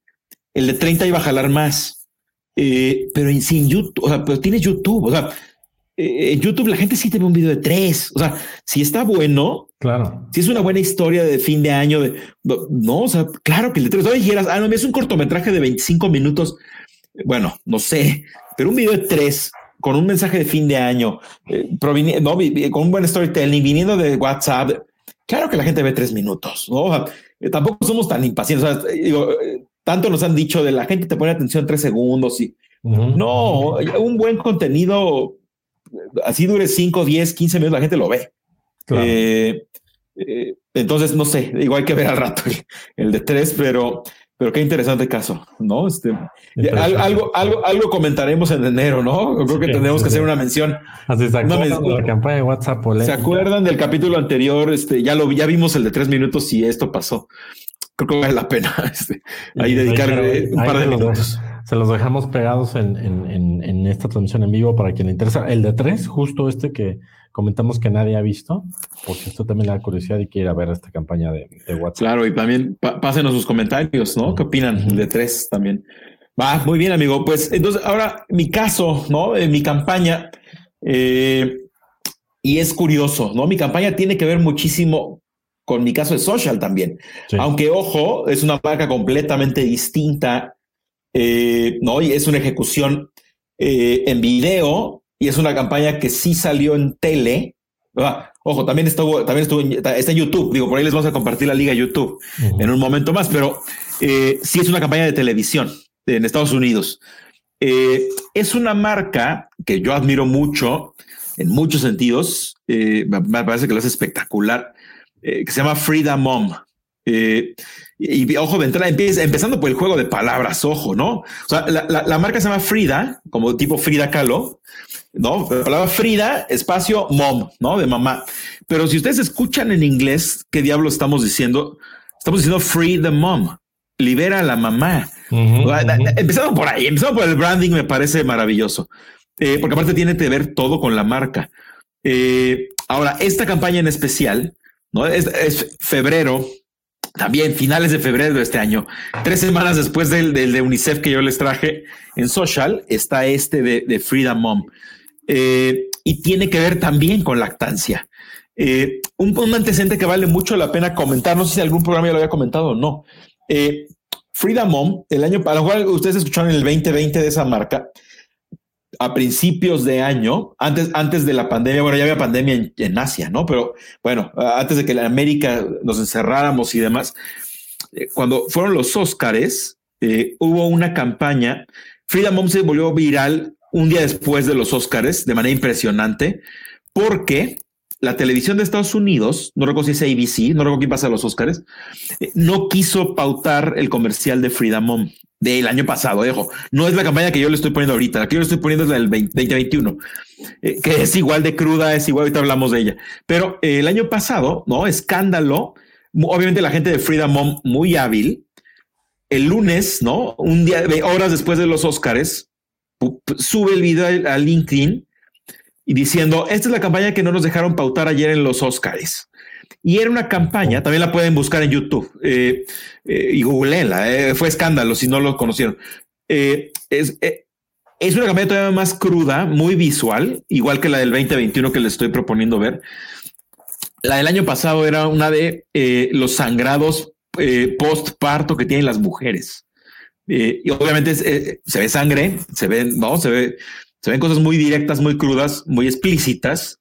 el de 30 iba a jalar más, eh, pero en, sin YouTube, o sea, pero tiene YouTube, o sea, eh, en YouTube la gente sí te ve un video de tres. O sea, si está bueno, claro. Si es una buena historia de fin de año, de no, o sea, claro que el de tres. No dijeras, ah, no, es un cortometraje de 25 minutos. Bueno, no sé, pero un video de tres con un mensaje de fin de año, eh, no, con un buen storytelling, viniendo de WhatsApp, claro que la gente ve tres minutos, ¿no? Eh, tampoco somos tan impacientes. Eh, tanto nos han dicho de la gente te pone atención tres segundos y no, un buen contenido, así dure 5, 10, 15 minutos, la gente lo ve. entonces, no sé, igual hay que ver al rato el de tres, pero pero qué interesante caso, ¿no? Este, algo, algo, algo comentaremos en enero, ¿no? creo que tenemos que hacer una mención. Así se la campaña de WhatsApp. ¿Se acuerdan del capítulo anterior? Este, ya lo ya vimos el de tres minutos y esto pasó. Creo que vale la pena este, ahí dedicarle un par de minutos. Se los dejamos pegados en, en, en, esta transmisión en vivo para quien le interesa. El de tres, justo este que, comentamos que nadie ha visto, porque esto también la curiosidad y quiere ver esta campaña de, WhatsApp. Claro, y también pásenos sus comentarios, ¿no? ¿Qué opinan de tres también? Va, muy bien, amigo. Pues entonces, ahora mi caso, ¿no? En mi campaña, eh, y es curioso, ¿no? Mi campaña tiene que ver muchísimo con mi caso de social también. Aunque, ojo, es una marca completamente distinta, eh, ¿no? Y es una ejecución eh, en video y es una campaña que sí salió en tele. Ojo, también estuvo, también estuvo en, está en YouTube. Digo, por ahí les vamos a compartir la liga YouTube en un momento más, pero eh, sí es una campaña de televisión en Estados Unidos. Eh, es una marca que yo admiro mucho en muchos sentidos. Eh, me parece que lo hace espectacular, que se llama Frida Mom. Y, ojo de entrada, empezando por el juego de palabras, ojo, ¿no? O sea, la, marca se llama Frida, como tipo Frida Kahlo, ¿no? La palabra Frida, espacio mom, ¿no? De mamá. Pero si ustedes escuchan en inglés, ¿qué diablo estamos diciendo? Estamos diciendo free the mom, libera a la mamá. Empezando por ahí, empezando por el branding, me parece maravilloso, eh, porque aparte tiene que ver todo con la marca. Eh, ahora, esta campaña en especial, ¿no? Es, febrero, también finales de febrero de este año, tres semanas después del, de UNICEF que yo les traje en social, está este de, Freedom Mom. Eh, y tiene que ver también con lactancia. un, un, antecedente que vale mucho la pena comentar, no sé si algún programa ya lo había comentado o no. Frida Mom, el año, para lo cual ustedes escucharon el 2020 de esa marca, a principios de año, antes, antes de la pandemia, bueno, ya había pandemia en, Asia, ¿no? Pero bueno, antes de que en América nos encerráramos y demás, eh, cuando fueron los Óscares, eh, hubo una campaña, Frida Mom se volvió viral un día después de los Óscares de manera impresionante, porque la televisión de Estados Unidos, no recuerdo si es ABC, no recuerdo quién pasa a los Oscars, eh, no quiso pautar el comercial de Frida Mom del año pasado, dejo. No es la campaña que yo le estoy poniendo ahorita, la que yo le estoy poniendo es la del 2021, eh, que es igual de cruda, es igual, ahorita hablamos de ella. Pero eh, el año pasado, ¿no? Escándalo, obviamente la gente de Frida Mom muy hábil, el lunes, ¿no? Un día, horas después de los Oscars, sube el video a LinkedIn y diciendo, esta es la campaña que no nos dejaron pautar ayer en los Oscars. Y era una campaña, también la pueden buscar en YouTube eh, eh, y googleenla, eh, fue escándalo si no lo conocieron. es, es una campaña todavía más cruda, muy visual, igual que la del 2021 que les estoy proponiendo ver. La del año pasado era una de los sangrados post parto que tienen las mujeres. y obviamente se ve sangre, se ve, no, se ve se ven cosas muy directas, muy crudas, muy explícitas.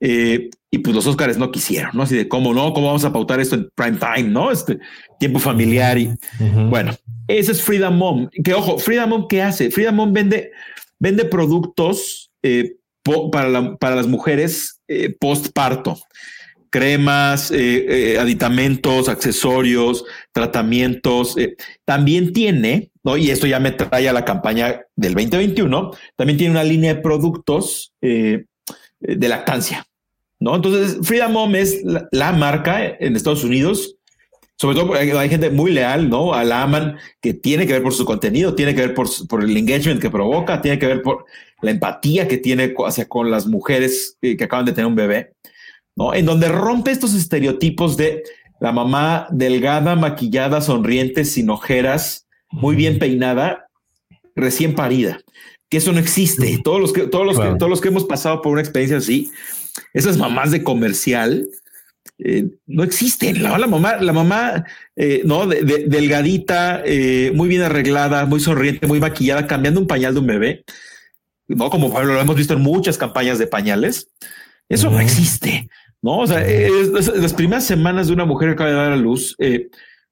Eh, y pues los Oscars no quisieron, ¿no? Así de cómo no, cómo vamos a pautar esto en prime time, ¿no? Este tiempo familiar y bueno, ese es Freedom Mom. Que ojo, Freedom Mom, ¿qué hace? Freedom Mom vende, vende productos eh, para, para las mujeres eh, post parto cremas, eh, eh, aditamentos, accesorios, tratamientos. Eh, también tiene, ¿no? y esto ya me trae a la campaña del 2021, también tiene una línea de productos de lactancia. ¿No? Entonces, Freedom Mom es la, marca en Estados Unidos. Sobre todo hay, hay gente muy leal, ¿no? A la aman, que tiene que ver por su contenido, tiene que ver por, por el engagement que provoca, tiene que ver por la empatía que tiene hacia con las mujeres que acaban de tener un bebé. ¿no? En donde rompe estos estereotipos de la mamá delgada, maquillada, sonriente, sin ojeras, muy bien peinada, recién parida. Que eso no existe. Todos los que, todos los que, todos los que hemos pasado por una experiencia así, esas mamás de comercial, eh, no existen. La, mamá, la mamá, eh, no, delgadita, eh, muy bien arreglada, muy sonriente, muy maquillada, cambiando un pañal de un bebé, no como lo hemos visto en muchas campañas de pañales. Eso no existe. No, o sea, las primeras semanas de una mujer que acaba de dar a luz eh,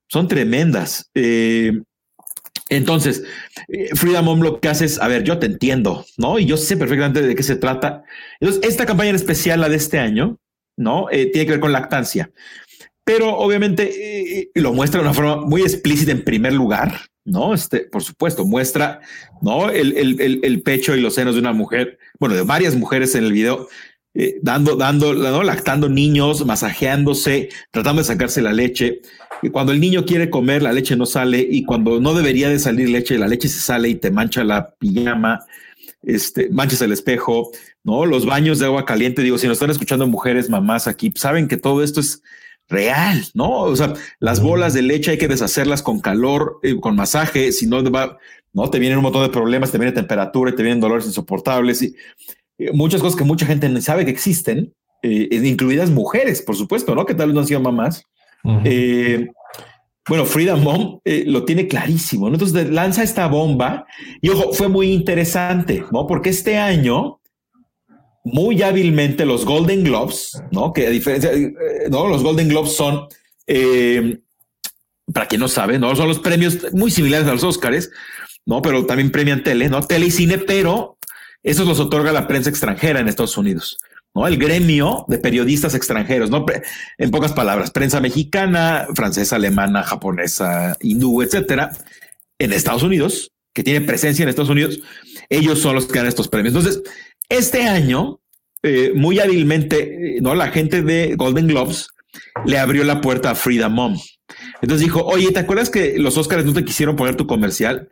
son tremendas. Eh, entonces, eh, Frida Mom lo que hace es, a ver, yo te entiendo, ¿no? Y yo sé perfectamente de qué se trata. Entonces, esta campaña en especial, la de este año, ¿no? tiene que ver con lactancia. Pero obviamente lo muestra de una forma muy explícita en primer lugar, ¿no? Este, por supuesto, muestra, ¿no? El, el, el, pecho y los senos de una mujer, bueno, de varias mujeres en el video, eh, dando, dando, ¿no? lactando niños, masajeándose, tratando de sacarse la leche. Cuando el niño quiere comer, la leche no sale y cuando no debería de salir leche, la leche se sale y te mancha la pijama, este, manchas el espejo, ¿no? Los baños de agua caliente, digo, si nos están escuchando mujeres, mamás aquí, saben que todo esto es real, ¿no? O sea, las bolas de leche hay que deshacerlas con calor, eh, con masaje, si no va, no te vienen un montón de problemas, te viene temperatura, te vienen dolores insoportables y eh, muchas cosas que mucha gente no sabe que existen, eh, incluidas mujeres, por supuesto, ¿no? Que tal vez no han sido mamás. Eh, bueno, Frida Mom lo tiene clarísimo, ¿no? Entonces lanza esta bomba y ojo, fue muy interesante, ¿no? Porque este año, muy hábilmente los Golden Globes, ¿no? Que a diferencia, ¿no? Los Golden Globes son, para quien no sabe, ¿no? Son los premios muy similares a los Oscars, ¿no? Pero también premian tele, ¿no? Tele y cine, pero esos los otorga la prensa extranjera en Estados Unidos. ¿No? El gremio de periodistas extranjeros, ¿no? En pocas palabras, prensa mexicana, francesa, alemana, japonesa, hindú, etcétera, en Estados Unidos, que tiene presencia en Estados Unidos, ellos son los que dan estos premios. Entonces, este año, eh, muy hábilmente, ¿no? La gente de Golden Globes le abrió la puerta a Frida Mom. Entonces dijo, oye, ¿te acuerdas que los Oscars no te quisieron poner tu comercial?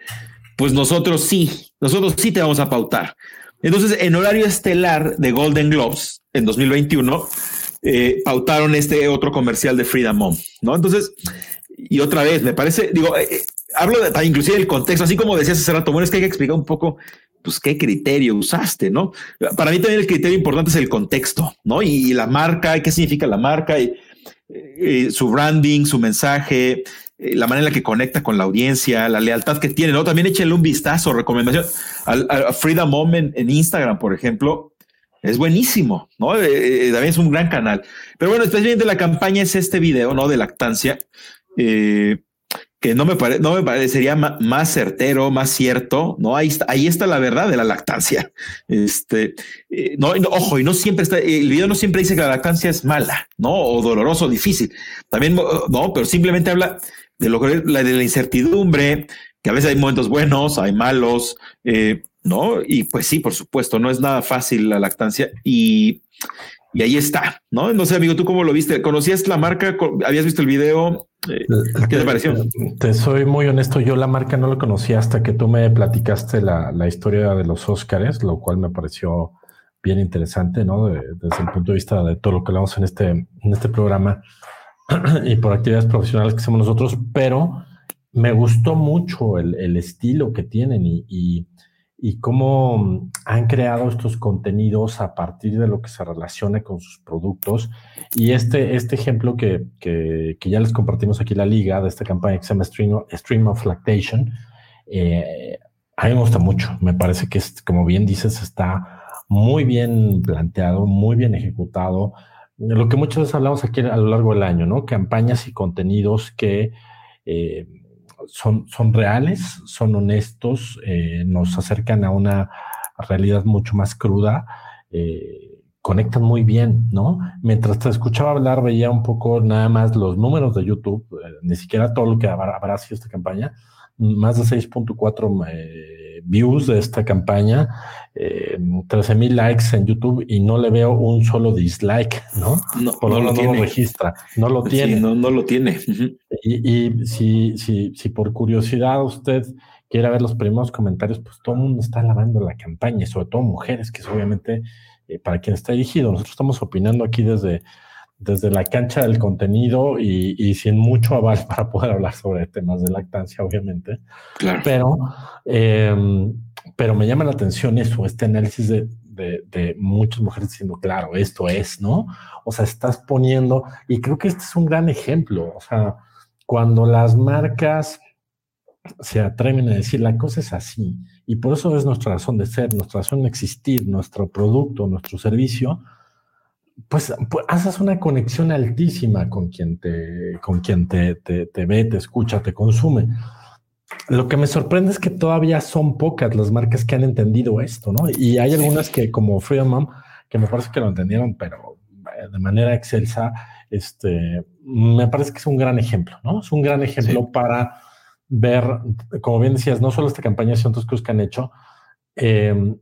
Pues nosotros sí, nosotros sí te vamos a pautar. Entonces, en horario estelar de Golden Globes en 2021, eh, pautaron este otro comercial de Frida Mom, ¿no? Entonces, y otra vez, me parece, digo, eh, eh, hablo de, inclusive del contexto, así como decías hace rato, bueno, es que hay que explicar un poco, pues, qué criterio usaste, ¿no? Para mí también el criterio importante es el contexto, ¿no? Y, la marca, qué significa la marca, su branding, su mensaje, eh, la manera en la que conecta con la audiencia, la lealtad que tiene, ¿no? También échenle un vistazo, recomendación a, Frida Moment en Instagram, por ejemplo. Es buenísimo, ¿no? Eh, eh, también es un gran canal. Pero bueno, especialmente la campaña es este video, ¿no? De lactancia, que no me, no me parecería más certero, más cierto, ¿no? Ahí está, ahí está la verdad de la lactancia. Este, no, ojo, y no siempre está, el video no siempre dice que la lactancia es mala, ¿no? O doloroso, difícil. También, no, pero simplemente habla de lo de la incertidumbre, que a veces hay momentos buenos, hay malos, eh, ¿no? Y pues sí, por supuesto, no es nada fácil la lactancia y, y ahí está, ¿no? No sé, amigo, ¿tú cómo lo viste? ¿Conocías la marca? ¿Habías visto el video? Eh, ¿Qué te, pareció? Te soy muy honesto, yo la marca no la conocía hasta que tú me platicaste la, la historia de los Óscares, lo cual me pareció bien interesante, ¿no? desde el punto de vista de todo lo que hablamos en este, en este programa. y por actividades profesionales que hacemos nosotros, pero me gustó mucho el, estilo que tienen y, y, cómo han creado estos contenidos a partir de lo que se relaciona con sus productos. Y este, este ejemplo que, que, ya les compartimos aquí la liga de esta campaña que se llama Stream, of Lactation, eh, a mí me gusta mucho. Me parece que, es, como bien dices, está muy bien planteado, muy bien ejecutado lo que muchas veces hablamos aquí a lo largo del año, ¿no? Campañas y contenidos que eh, son, son reales, son honestos, eh, nos acercan a una realidad mucho más cruda, eh, conectan muy bien, ¿no? Mientras te escuchaba hablar, veía un poco nada más los números de YouTube, ni siquiera todo lo que habrá, sido esta campaña, más de 6.4 views de esta campaña, eh, 13 mil likes en YouTube y no le veo un solo dislike, ¿no? No, no, lo, tiene. registra, no lo tiene. no, no lo tiene. Y, si, si, si por curiosidad usted quiere ver los primeros comentarios, pues todo el mundo está lavando la campaña, sobre todo mujeres, que es obviamente eh, para quien está dirigido. Nosotros estamos opinando aquí desde desde la cancha del contenido y, sin mucho aval para poder hablar sobre temas de lactancia, obviamente. Claro. Pero, em, pero me llama la atención eso, este análisis de, de, muchas mujeres diciendo, claro, esto es, ¿no? O sea, estás poniendo, y creo que este es un gran ejemplo, o sea, cuando las marcas se atreven a decir la cosa es así, y por eso es nuestra razón de ser, nuestra razón de existir, nuestro producto, nuestro servicio, pues, pues, haces una conexión altísima con quien te, con quien te, te, ve, te escucha, te consume. Lo que me sorprende es que todavía son pocas las marcas que han entendido esto, ¿no? Y hay algunas que, como Freedom Mom, que me parece que lo entendieron, pero eh, de manera excelsa, este, me parece que es un gran ejemplo, ¿no? Es un gran ejemplo para ver, como bien decías, no solo esta campaña, sino otras cosas que han hecho, eh,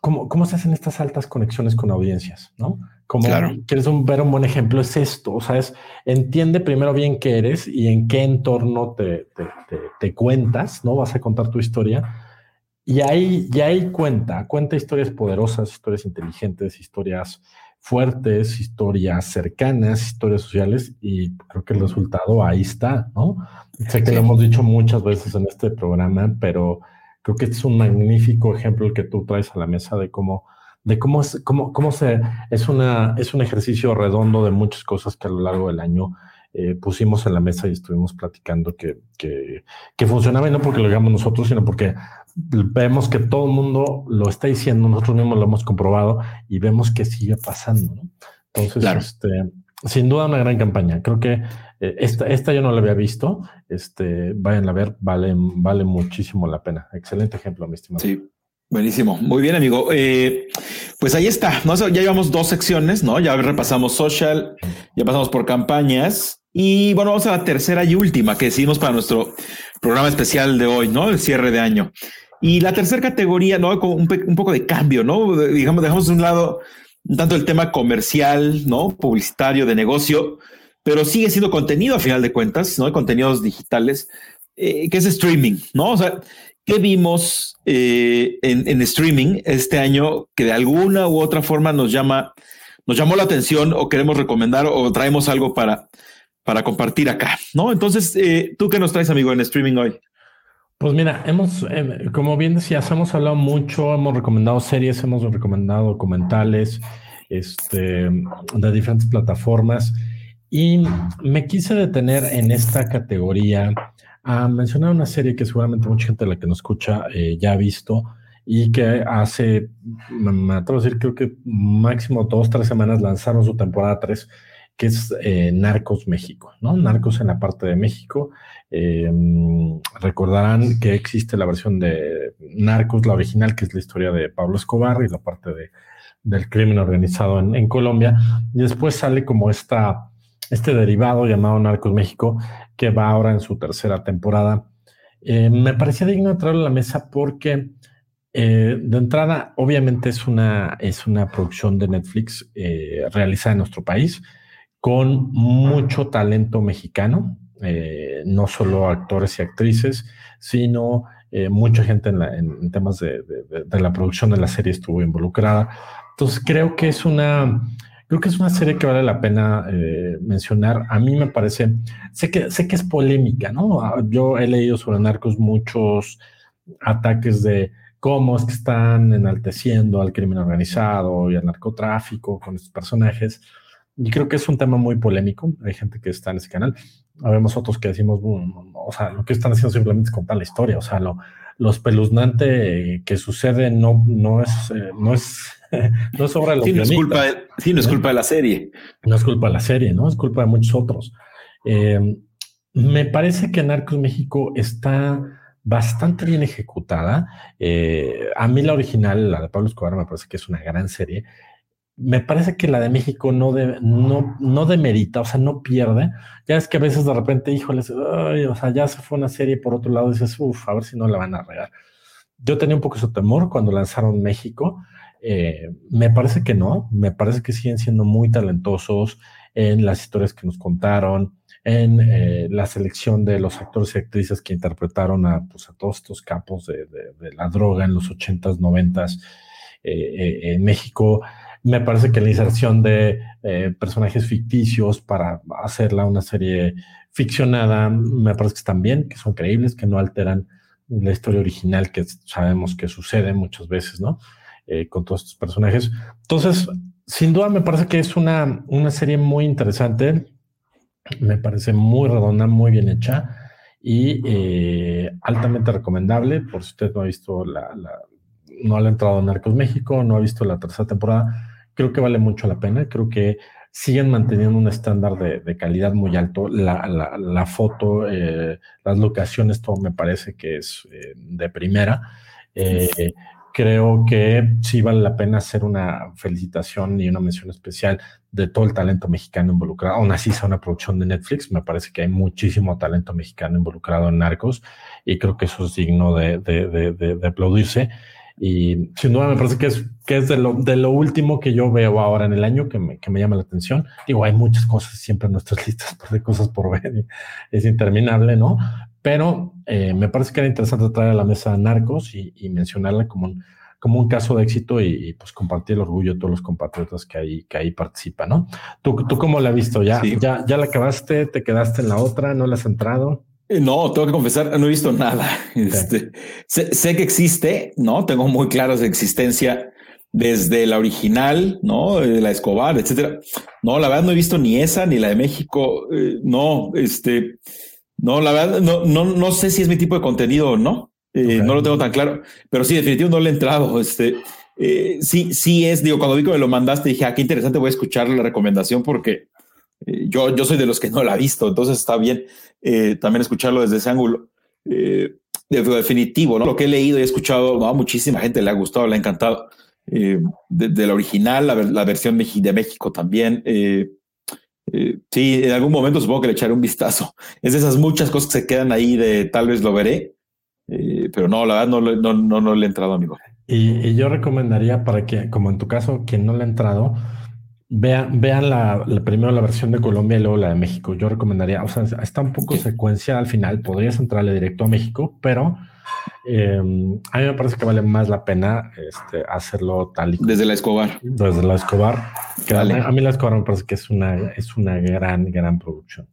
cómo, cómo se hacen estas altas conexiones con audiencias, ¿no? Como quieres ver un buen ejemplo, es esto, o sea, es entiende primero bien qué eres y en qué entorno te, te, cuentas, ¿no? Vas a contar tu historia. Y ahí, y ahí cuenta, cuenta historias poderosas, historias inteligentes, historias fuertes, historias cercanas, historias sociales, y creo que el resultado ahí está, ¿no? Sé que lo hemos dicho muchas veces en este programa, pero creo que este es un magnífico ejemplo el que tú traes a la mesa de cómo de cómo es, cómo, cómo se, es una, es un ejercicio redondo de muchas cosas que a lo largo del año eh, pusimos en la mesa y estuvimos platicando que, que, que funcionaba y no porque lo digamos nosotros, sino porque vemos que todo el mundo lo está diciendo, nosotros mismos lo hemos comprobado y vemos que sigue pasando. Entonces, este, sin duda una gran campaña. Creo que eh, esta, esta yo no la había visto. Este, vayan a ver, vale, vale muchísimo la pena. Excelente ejemplo, mi estimado. Sí, Buenísimo, muy bien amigo. Eh, pues ahí está, ¿no? Ya llevamos dos secciones, ¿no? Ya repasamos social, ya pasamos por campañas y bueno, vamos a la tercera y última que decidimos para nuestro programa especial de hoy, ¿no? El cierre de año. Y la tercera categoría, ¿no? Con un, poco de cambio, ¿no? Digamos, dejamos de un lado tanto el tema comercial, ¿no? Publicitario, de negocio, pero sigue siendo contenido a final de cuentas, ¿no? Contenidos digitales, eh, que es streaming, ¿no? ¿Qué vimos eh, en, streaming este año que de alguna u otra forma nos llama, nos llamó la atención o queremos recomendar o traemos algo para, para compartir acá, ¿no? Entonces, eh, ¿tú qué nos traes, amigo, en streaming hoy? Pues mira, hemos, como bien decías, hemos hablado mucho, hemos recomendado series, hemos recomendado documentales, este, de diferentes plataformas. Y me quise detener en esta categoría a mencionar una serie que seguramente mucha gente de la que nos escucha eh, ya ha visto y que hace, me atrevo a decir, creo que máximo dos, tres semanas lanzaron su temporada 3, que es eh, Narcos México, ¿no? Narcos en la parte de México. Eh, recordarán que existe la versión de Narcos, la original, que es la historia de Pablo Escobar y la parte de, del crimen organizado en, en Colombia. Y después sale como esta este derivado llamado Narcos México, que va ahora en su tercera temporada. Eh, me parecía digno de traerlo a la mesa porque eh, de entrada, obviamente es una, es una producción de Netflix eh, realizada en nuestro país con mucho talento mexicano, no solo actores y actrices, sino mucha gente en, temas de, de la producción de la serie estuvo involucrada. Entonces creo que es una Creo que es una serie que vale la pena eh, mencionar. A mí me parece, sé que, sé que es polémica, ¿no? Ah, yo he leído sobre narcos muchos ataques de cómo es que están enalteciendo al crimen organizado y al narcotráfico con estos personajes. Y creo que es un tema muy polémico. Hay gente que está en ese canal. Habemos otros que decimos, o sea, lo que están haciendo simplemente es contar la historia. O sea, lo, lo espeluznante que sucede no, no es, eh, no es no es obra de los sí, no es culpa de, sí, no es culpa de la serie. No es culpa de la serie, ¿no? Es culpa de muchos otros. Eh, me parece que Narcos México está bastante bien ejecutada. Eh, a mí la original, la de Pablo Escobar, me parece que es una gran serie. Me parece que la de México no, de, no, no demerita, o sea, no pierde. Ya es que a veces de repente, híjoles, o sea, ya se fue una serie por otro lado, dices, uff, a ver si no la van a regar. Yo tenía un poco ese temor cuando lanzaron México. Eh, me parece que no, me parece que siguen siendo muy talentosos en las historias que nos contaron, en eh, la selección de los actores y actrices que interpretaron a, pues, a todos estos capos de, la droga en los 80s, 90s eh, en México. Me parece que la inserción de personajes ficticios para hacerla una serie ficcionada, me parece que están bien, que son creíbles, que no alteran la historia original que sabemos que sucede muchas veces, ¿no? Eh, con todos estos personajes. Entonces, sin duda me parece que es una, una serie muy interesante, me parece muy redonda, muy bien hecha y eh, altamente recomendable. Por si usted no ha visto la, no ha entrado en Narcos México, no ha visto la tercera temporada, creo que vale mucho la pena, creo que siguen manteniendo un estándar de, calidad muy alto. La, la, foto, eh, las locaciones, todo me parece que es de primera creo que sí vale la pena hacer una felicitación y una mención especial de todo el talento mexicano involucrado. Aún así sea una producción de Netflix, me parece que hay muchísimo talento mexicano involucrado en Narcos y creo que eso es digno de, de, de, aplaudirse. Y sin duda me parece que es, que es de, lo, de lo último que yo veo ahora en el año que me, que me llama la atención. Digo, hay muchas cosas siempre en nuestras listas de cosas por ver, es interminable, ¿no? pero eh, me parece que era interesante traer a la mesa Narcos y, mencionarla como un, como un caso de éxito y, pues compartir el orgullo de todos los compatriotas que ahí, que ahí participan, ¿no? ¿Tú, tú cómo la has visto? ¿Ya, ya, ¿Ya la acabaste? ¿Te quedaste en la otra? ¿No la has entrado? Eh, no, tengo que confesar, no he visto nada. Este, sé, que existe, ¿no? Tengo muy claro su existencia desde la original, ¿no? De la Escobar, etcétera. No, la verdad no he visto ni esa ni la de México. Eh, no, este, no, la verdad, no, no, no sé si es mi tipo de contenido o no. Eh, no lo tengo tan claro, pero sí, definitivamente no le he entrado. Este, eh, sí, sí es, digo, cuando vi que me lo mandaste, dije, ah, qué interesante, voy a escuchar la recomendación porque eh, yo, yo soy de los que no la he visto, entonces está bien también escucharlo desde ese ángulo. definitivo, ¿no? Lo que he leído y he escuchado, a muchísima gente le ha gustado, le ha encantado. eh, de, la original, la, versión de México también. Eh, eh, sí, en algún momento supongo que le echaré un vistazo. Es de esas muchas cosas que se quedan ahí de tal vez lo veré, pero no, la verdad no, no, no, no le he entrado, amigo. Y, yo recomendaría para que, como en tu caso, quien no le ha entrado, vean, vean la, primero la versión de Colombia y luego la de México. Yo recomendaría, o sea, está un poco secuencial al final, podrías entrarle directo a México, pero eh, a mí me parece que vale más la pena este, hacerlo tal y Desde la Escobar. Desde la Escobar. a, mí la Escobar me parece que es una, es una gran, gran producción.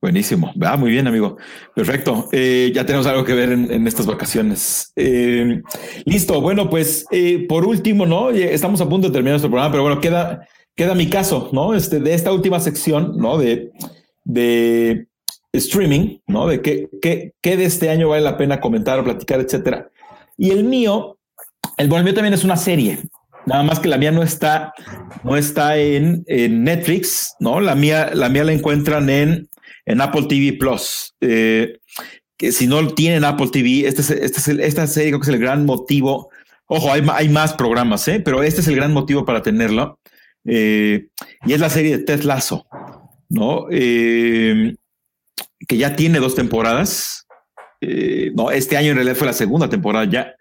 Buenísimo. Ah, muy bien, amigo. Perfecto. Eh, ya tenemos algo que ver en, estas vacaciones. Eh, listo. Bueno, pues por último, ¿no? Estamos a punto de terminar nuestro programa, pero bueno, queda, queda mi caso, ¿no? Este, de esta última sección, ¿no? De, de streaming, ¿no? De qué, qué, qué de este año vale la pena comentar, platicar, etcétera. Y el mío, el bueno, el mío también es una serie. Nada más que la mía no está, no está en, en Netflix, ¿no? La mía, la mía la encuentran en, en Apple TV Plus. Eh, que si no tienen Apple TV, este es, este esta serie creo que es el gran motivo. Ojo, hay, hay más programas, ¿eh? pero este es el gran motivo para tenerlo. Eh, y es la serie de Ted Lasso, ¿no? Eh, que ya tiene dos temporadas. Eh, no, este año en realidad fue la segunda temporada ya.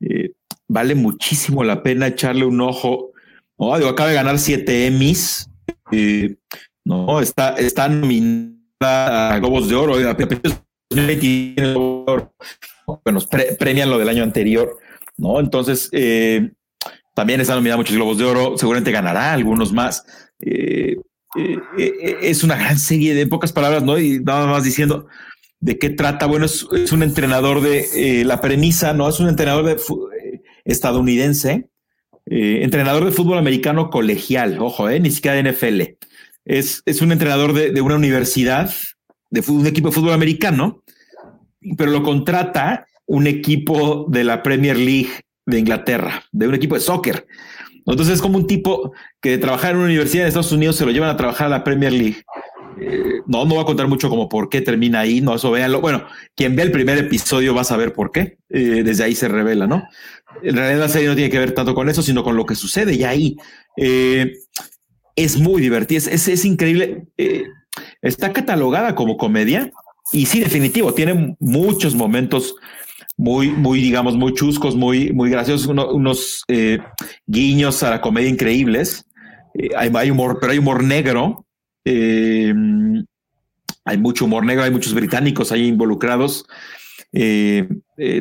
Eh, vale muchísimo la pena echarle un ojo. No, digo, acaba de ganar siete Emmys. Eh, no, está, está nominada a Globos de Oro. Bueno, premian lo del año anterior, ¿no? Entonces, también está nominada muchos Globos de Oro. Seguramente ganará algunos más. Eh, eh, es una gran serie de pocas palabras, ¿no? Y nada más diciendo de qué trata. Bueno, es, un entrenador de eh, la premisa, ¿no? Es un entrenador de estadounidense, entrenador de fútbol americano colegial, ojo, ni siquiera de NFL. Es, es un entrenador de, una universidad, de un equipo de fútbol americano, pero lo contrata un equipo de la Premier League de Inglaterra, de un equipo de soccer. Entonces es como un tipo que de trabajar en una universidad de Estados Unidos se lo llevan a trabajar a la Premier League. Eh, no, no voy a contar mucho como por qué termina ahí, no, eso véanlo. Bueno, quien ve el primer episodio va a saber por qué. Eh, desde ahí se revela, ¿no? En realidad la serie no tiene que ver tanto con eso, sino con lo que sucede y ahí. Eh, es muy divertida, es, es, increíble. está catalogada como comedia y sí, definitivo, tiene muchos momentos muy, muy, digamos, muy chuscos, muy, muy graciosos, unos eh, guiños a la comedia increíbles. Eh, hay, humor, pero hay humor negro. Eh, hay mucho humor negro, hay muchos británicos ahí involucrados,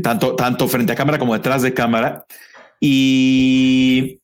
tanto, tanto frente a cámara como detrás de cámara. Y,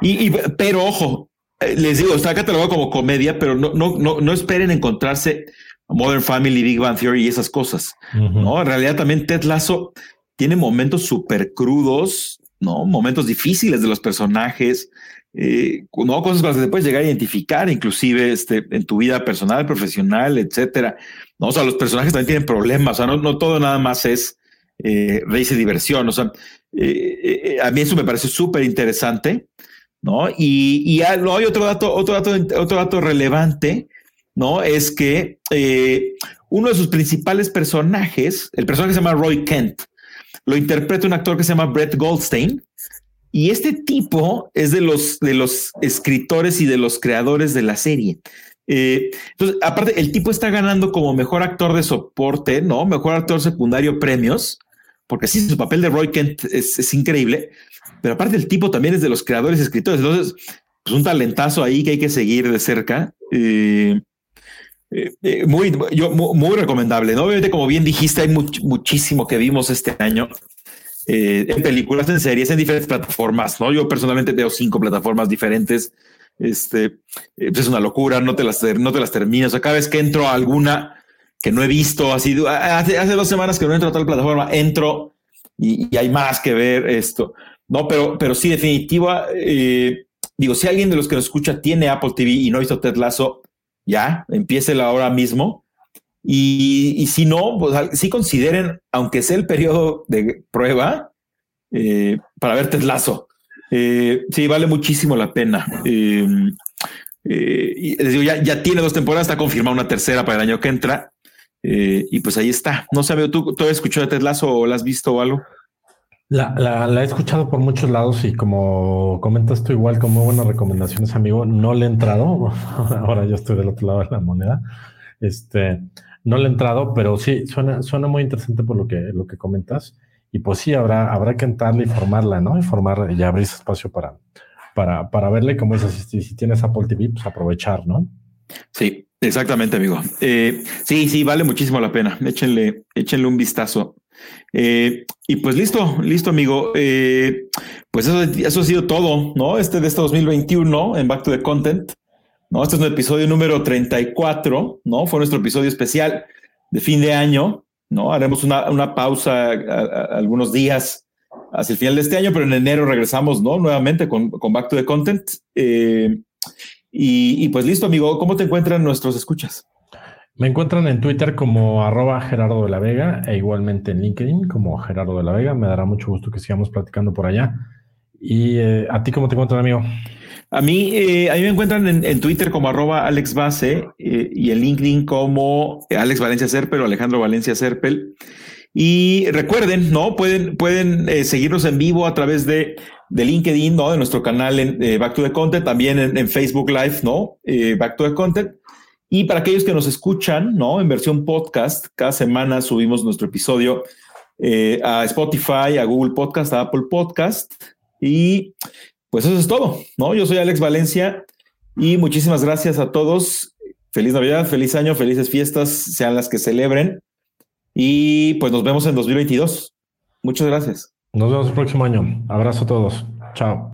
y, pero ojo, les digo, está catalogado como comedia, pero no, no, no, no esperen encontrarse Modern Family, Big Bang Theory y esas cosas. No, en realidad también Ted Lasso tiene momentos súper crudos, no momentos difíciles de los personajes, eh, no cosas con las que te puedes llegar a identificar, inclusive este, en tu vida personal, profesional, etcétera. No, o sea, los personajes también tienen problemas. O sea, no, todo nada más es eh, y diversión. O sea, eh, eh, a mí eso me parece súper interesante. No, y, y hay otro dato, otro dato, otro dato relevante ¿no? Es que eh, uno de sus principales personajes, el personaje se llama Roy Kent, lo interpreta un actor que se llama Brett Goldstein. Y este tipo es de los, de los escritores y de los creadores de la serie. Eh, entonces, aparte, el tipo está ganando como mejor actor de soporte, ¿no? Mejor actor secundario premios, porque sí, su papel de Roy Kent es, increíble, pero aparte el tipo también es de los creadores y escritores. Entonces, pues un talentazo ahí que hay que seguir de cerca. Eh, eh, eh, muy, yo, muy, recomendable, ¿no? Obviamente, como bien dijiste, hay muchísimo que vimos este año eh, en películas, en series, en diferentes plataformas, ¿no? Yo personalmente veo cinco plataformas diferentes. Este pues es una locura, no te las, no te las terminas. O sea, cada vez que entro a alguna que no he visto, así hace, hace dos semanas que no entro a tal plataforma, entro y, hay más que ver esto. No, pero, pero sí, definitiva. digo, si alguien de los que nos escucha tiene Apple TV y no ha visto Ted Lasso, ya, la ahora mismo. Y, si no, pues sí consideren, aunque sea el periodo de prueba, eh, para ver Teslazo. Eh, sí, vale muchísimo la pena. Eh, les digo, ya, ya, tiene dos temporadas, está confirmada una tercera para el año que entra. y pues ahí está. No sabes, ¿tú, ¿tú has escuchado de Teslazo o la has visto o algo? La, la, he escuchado por muchos lados y como comentas tú igual como buenas recomendaciones, amigo, no le he entrado. Ahora yo estoy del otro lado de la moneda. Este, no le he entrado, pero sí, suena, suena muy interesante por lo que, lo que comentas. Y pues sí, habrá, habrá que entrarle y formarla, ¿no? Y formar, y abrir ese espacio para, para, para verle cómo es si, si tienes Apple TV, pues aprovechar, ¿no? Sí, exactamente, amigo. Eh, sí, sí, vale muchísimo la pena. Échenle, échenle un vistazo. Eh, y pues listo, listo, amigo. Eh, pues eso, ha sido todo, ¿no? Este de este 2021 en Back to the Content. ¿no? Este es el episodio número 34, ¿no? Fue nuestro episodio especial de fin de año, ¿no? Haremos una, una pausa algunos días hacia el final de este año, pero en enero regresamos, ¿no? Nuevamente con, con Back to the Content. Eh, y, y, pues listo, amigo, ¿cómo te encuentran nuestros escuchas? Me encuentran en Twitter como arroba Gerardo de la Vega e igualmente en LinkedIn como Gerardo de la Vega. Me dará mucho gusto que sigamos platicando por allá. ¿Y eh, a ti cómo te encuentran, amigo? A mí, eh, a mí me encuentran en, Twitter como arroba Alex Base eh, y en LinkedIn como Alex Valencia Serpel o Alejandro Valencia Serpel. Y recuerden, ¿no? Pueden, pueden seguirnos en vivo a través de, de LinkedIn, ¿no? De nuestro canal en Back to the Content, también en, Facebook Live, ¿no? Back to the Content. Y para aquellos que nos escuchan, ¿no? En versión podcast, cada semana subimos nuestro episodio a Spotify, a Google Podcast, a Apple Podcast. Y pues eso es todo, ¿no? Yo soy Alex Valencia y muchísimas gracias a todos. Feliz Navidad, feliz año, felices fiestas, sean las que celebren. Y pues nos vemos en 2022. Muchas gracias. Nos vemos el próximo año. Abrazo a todos. Chao.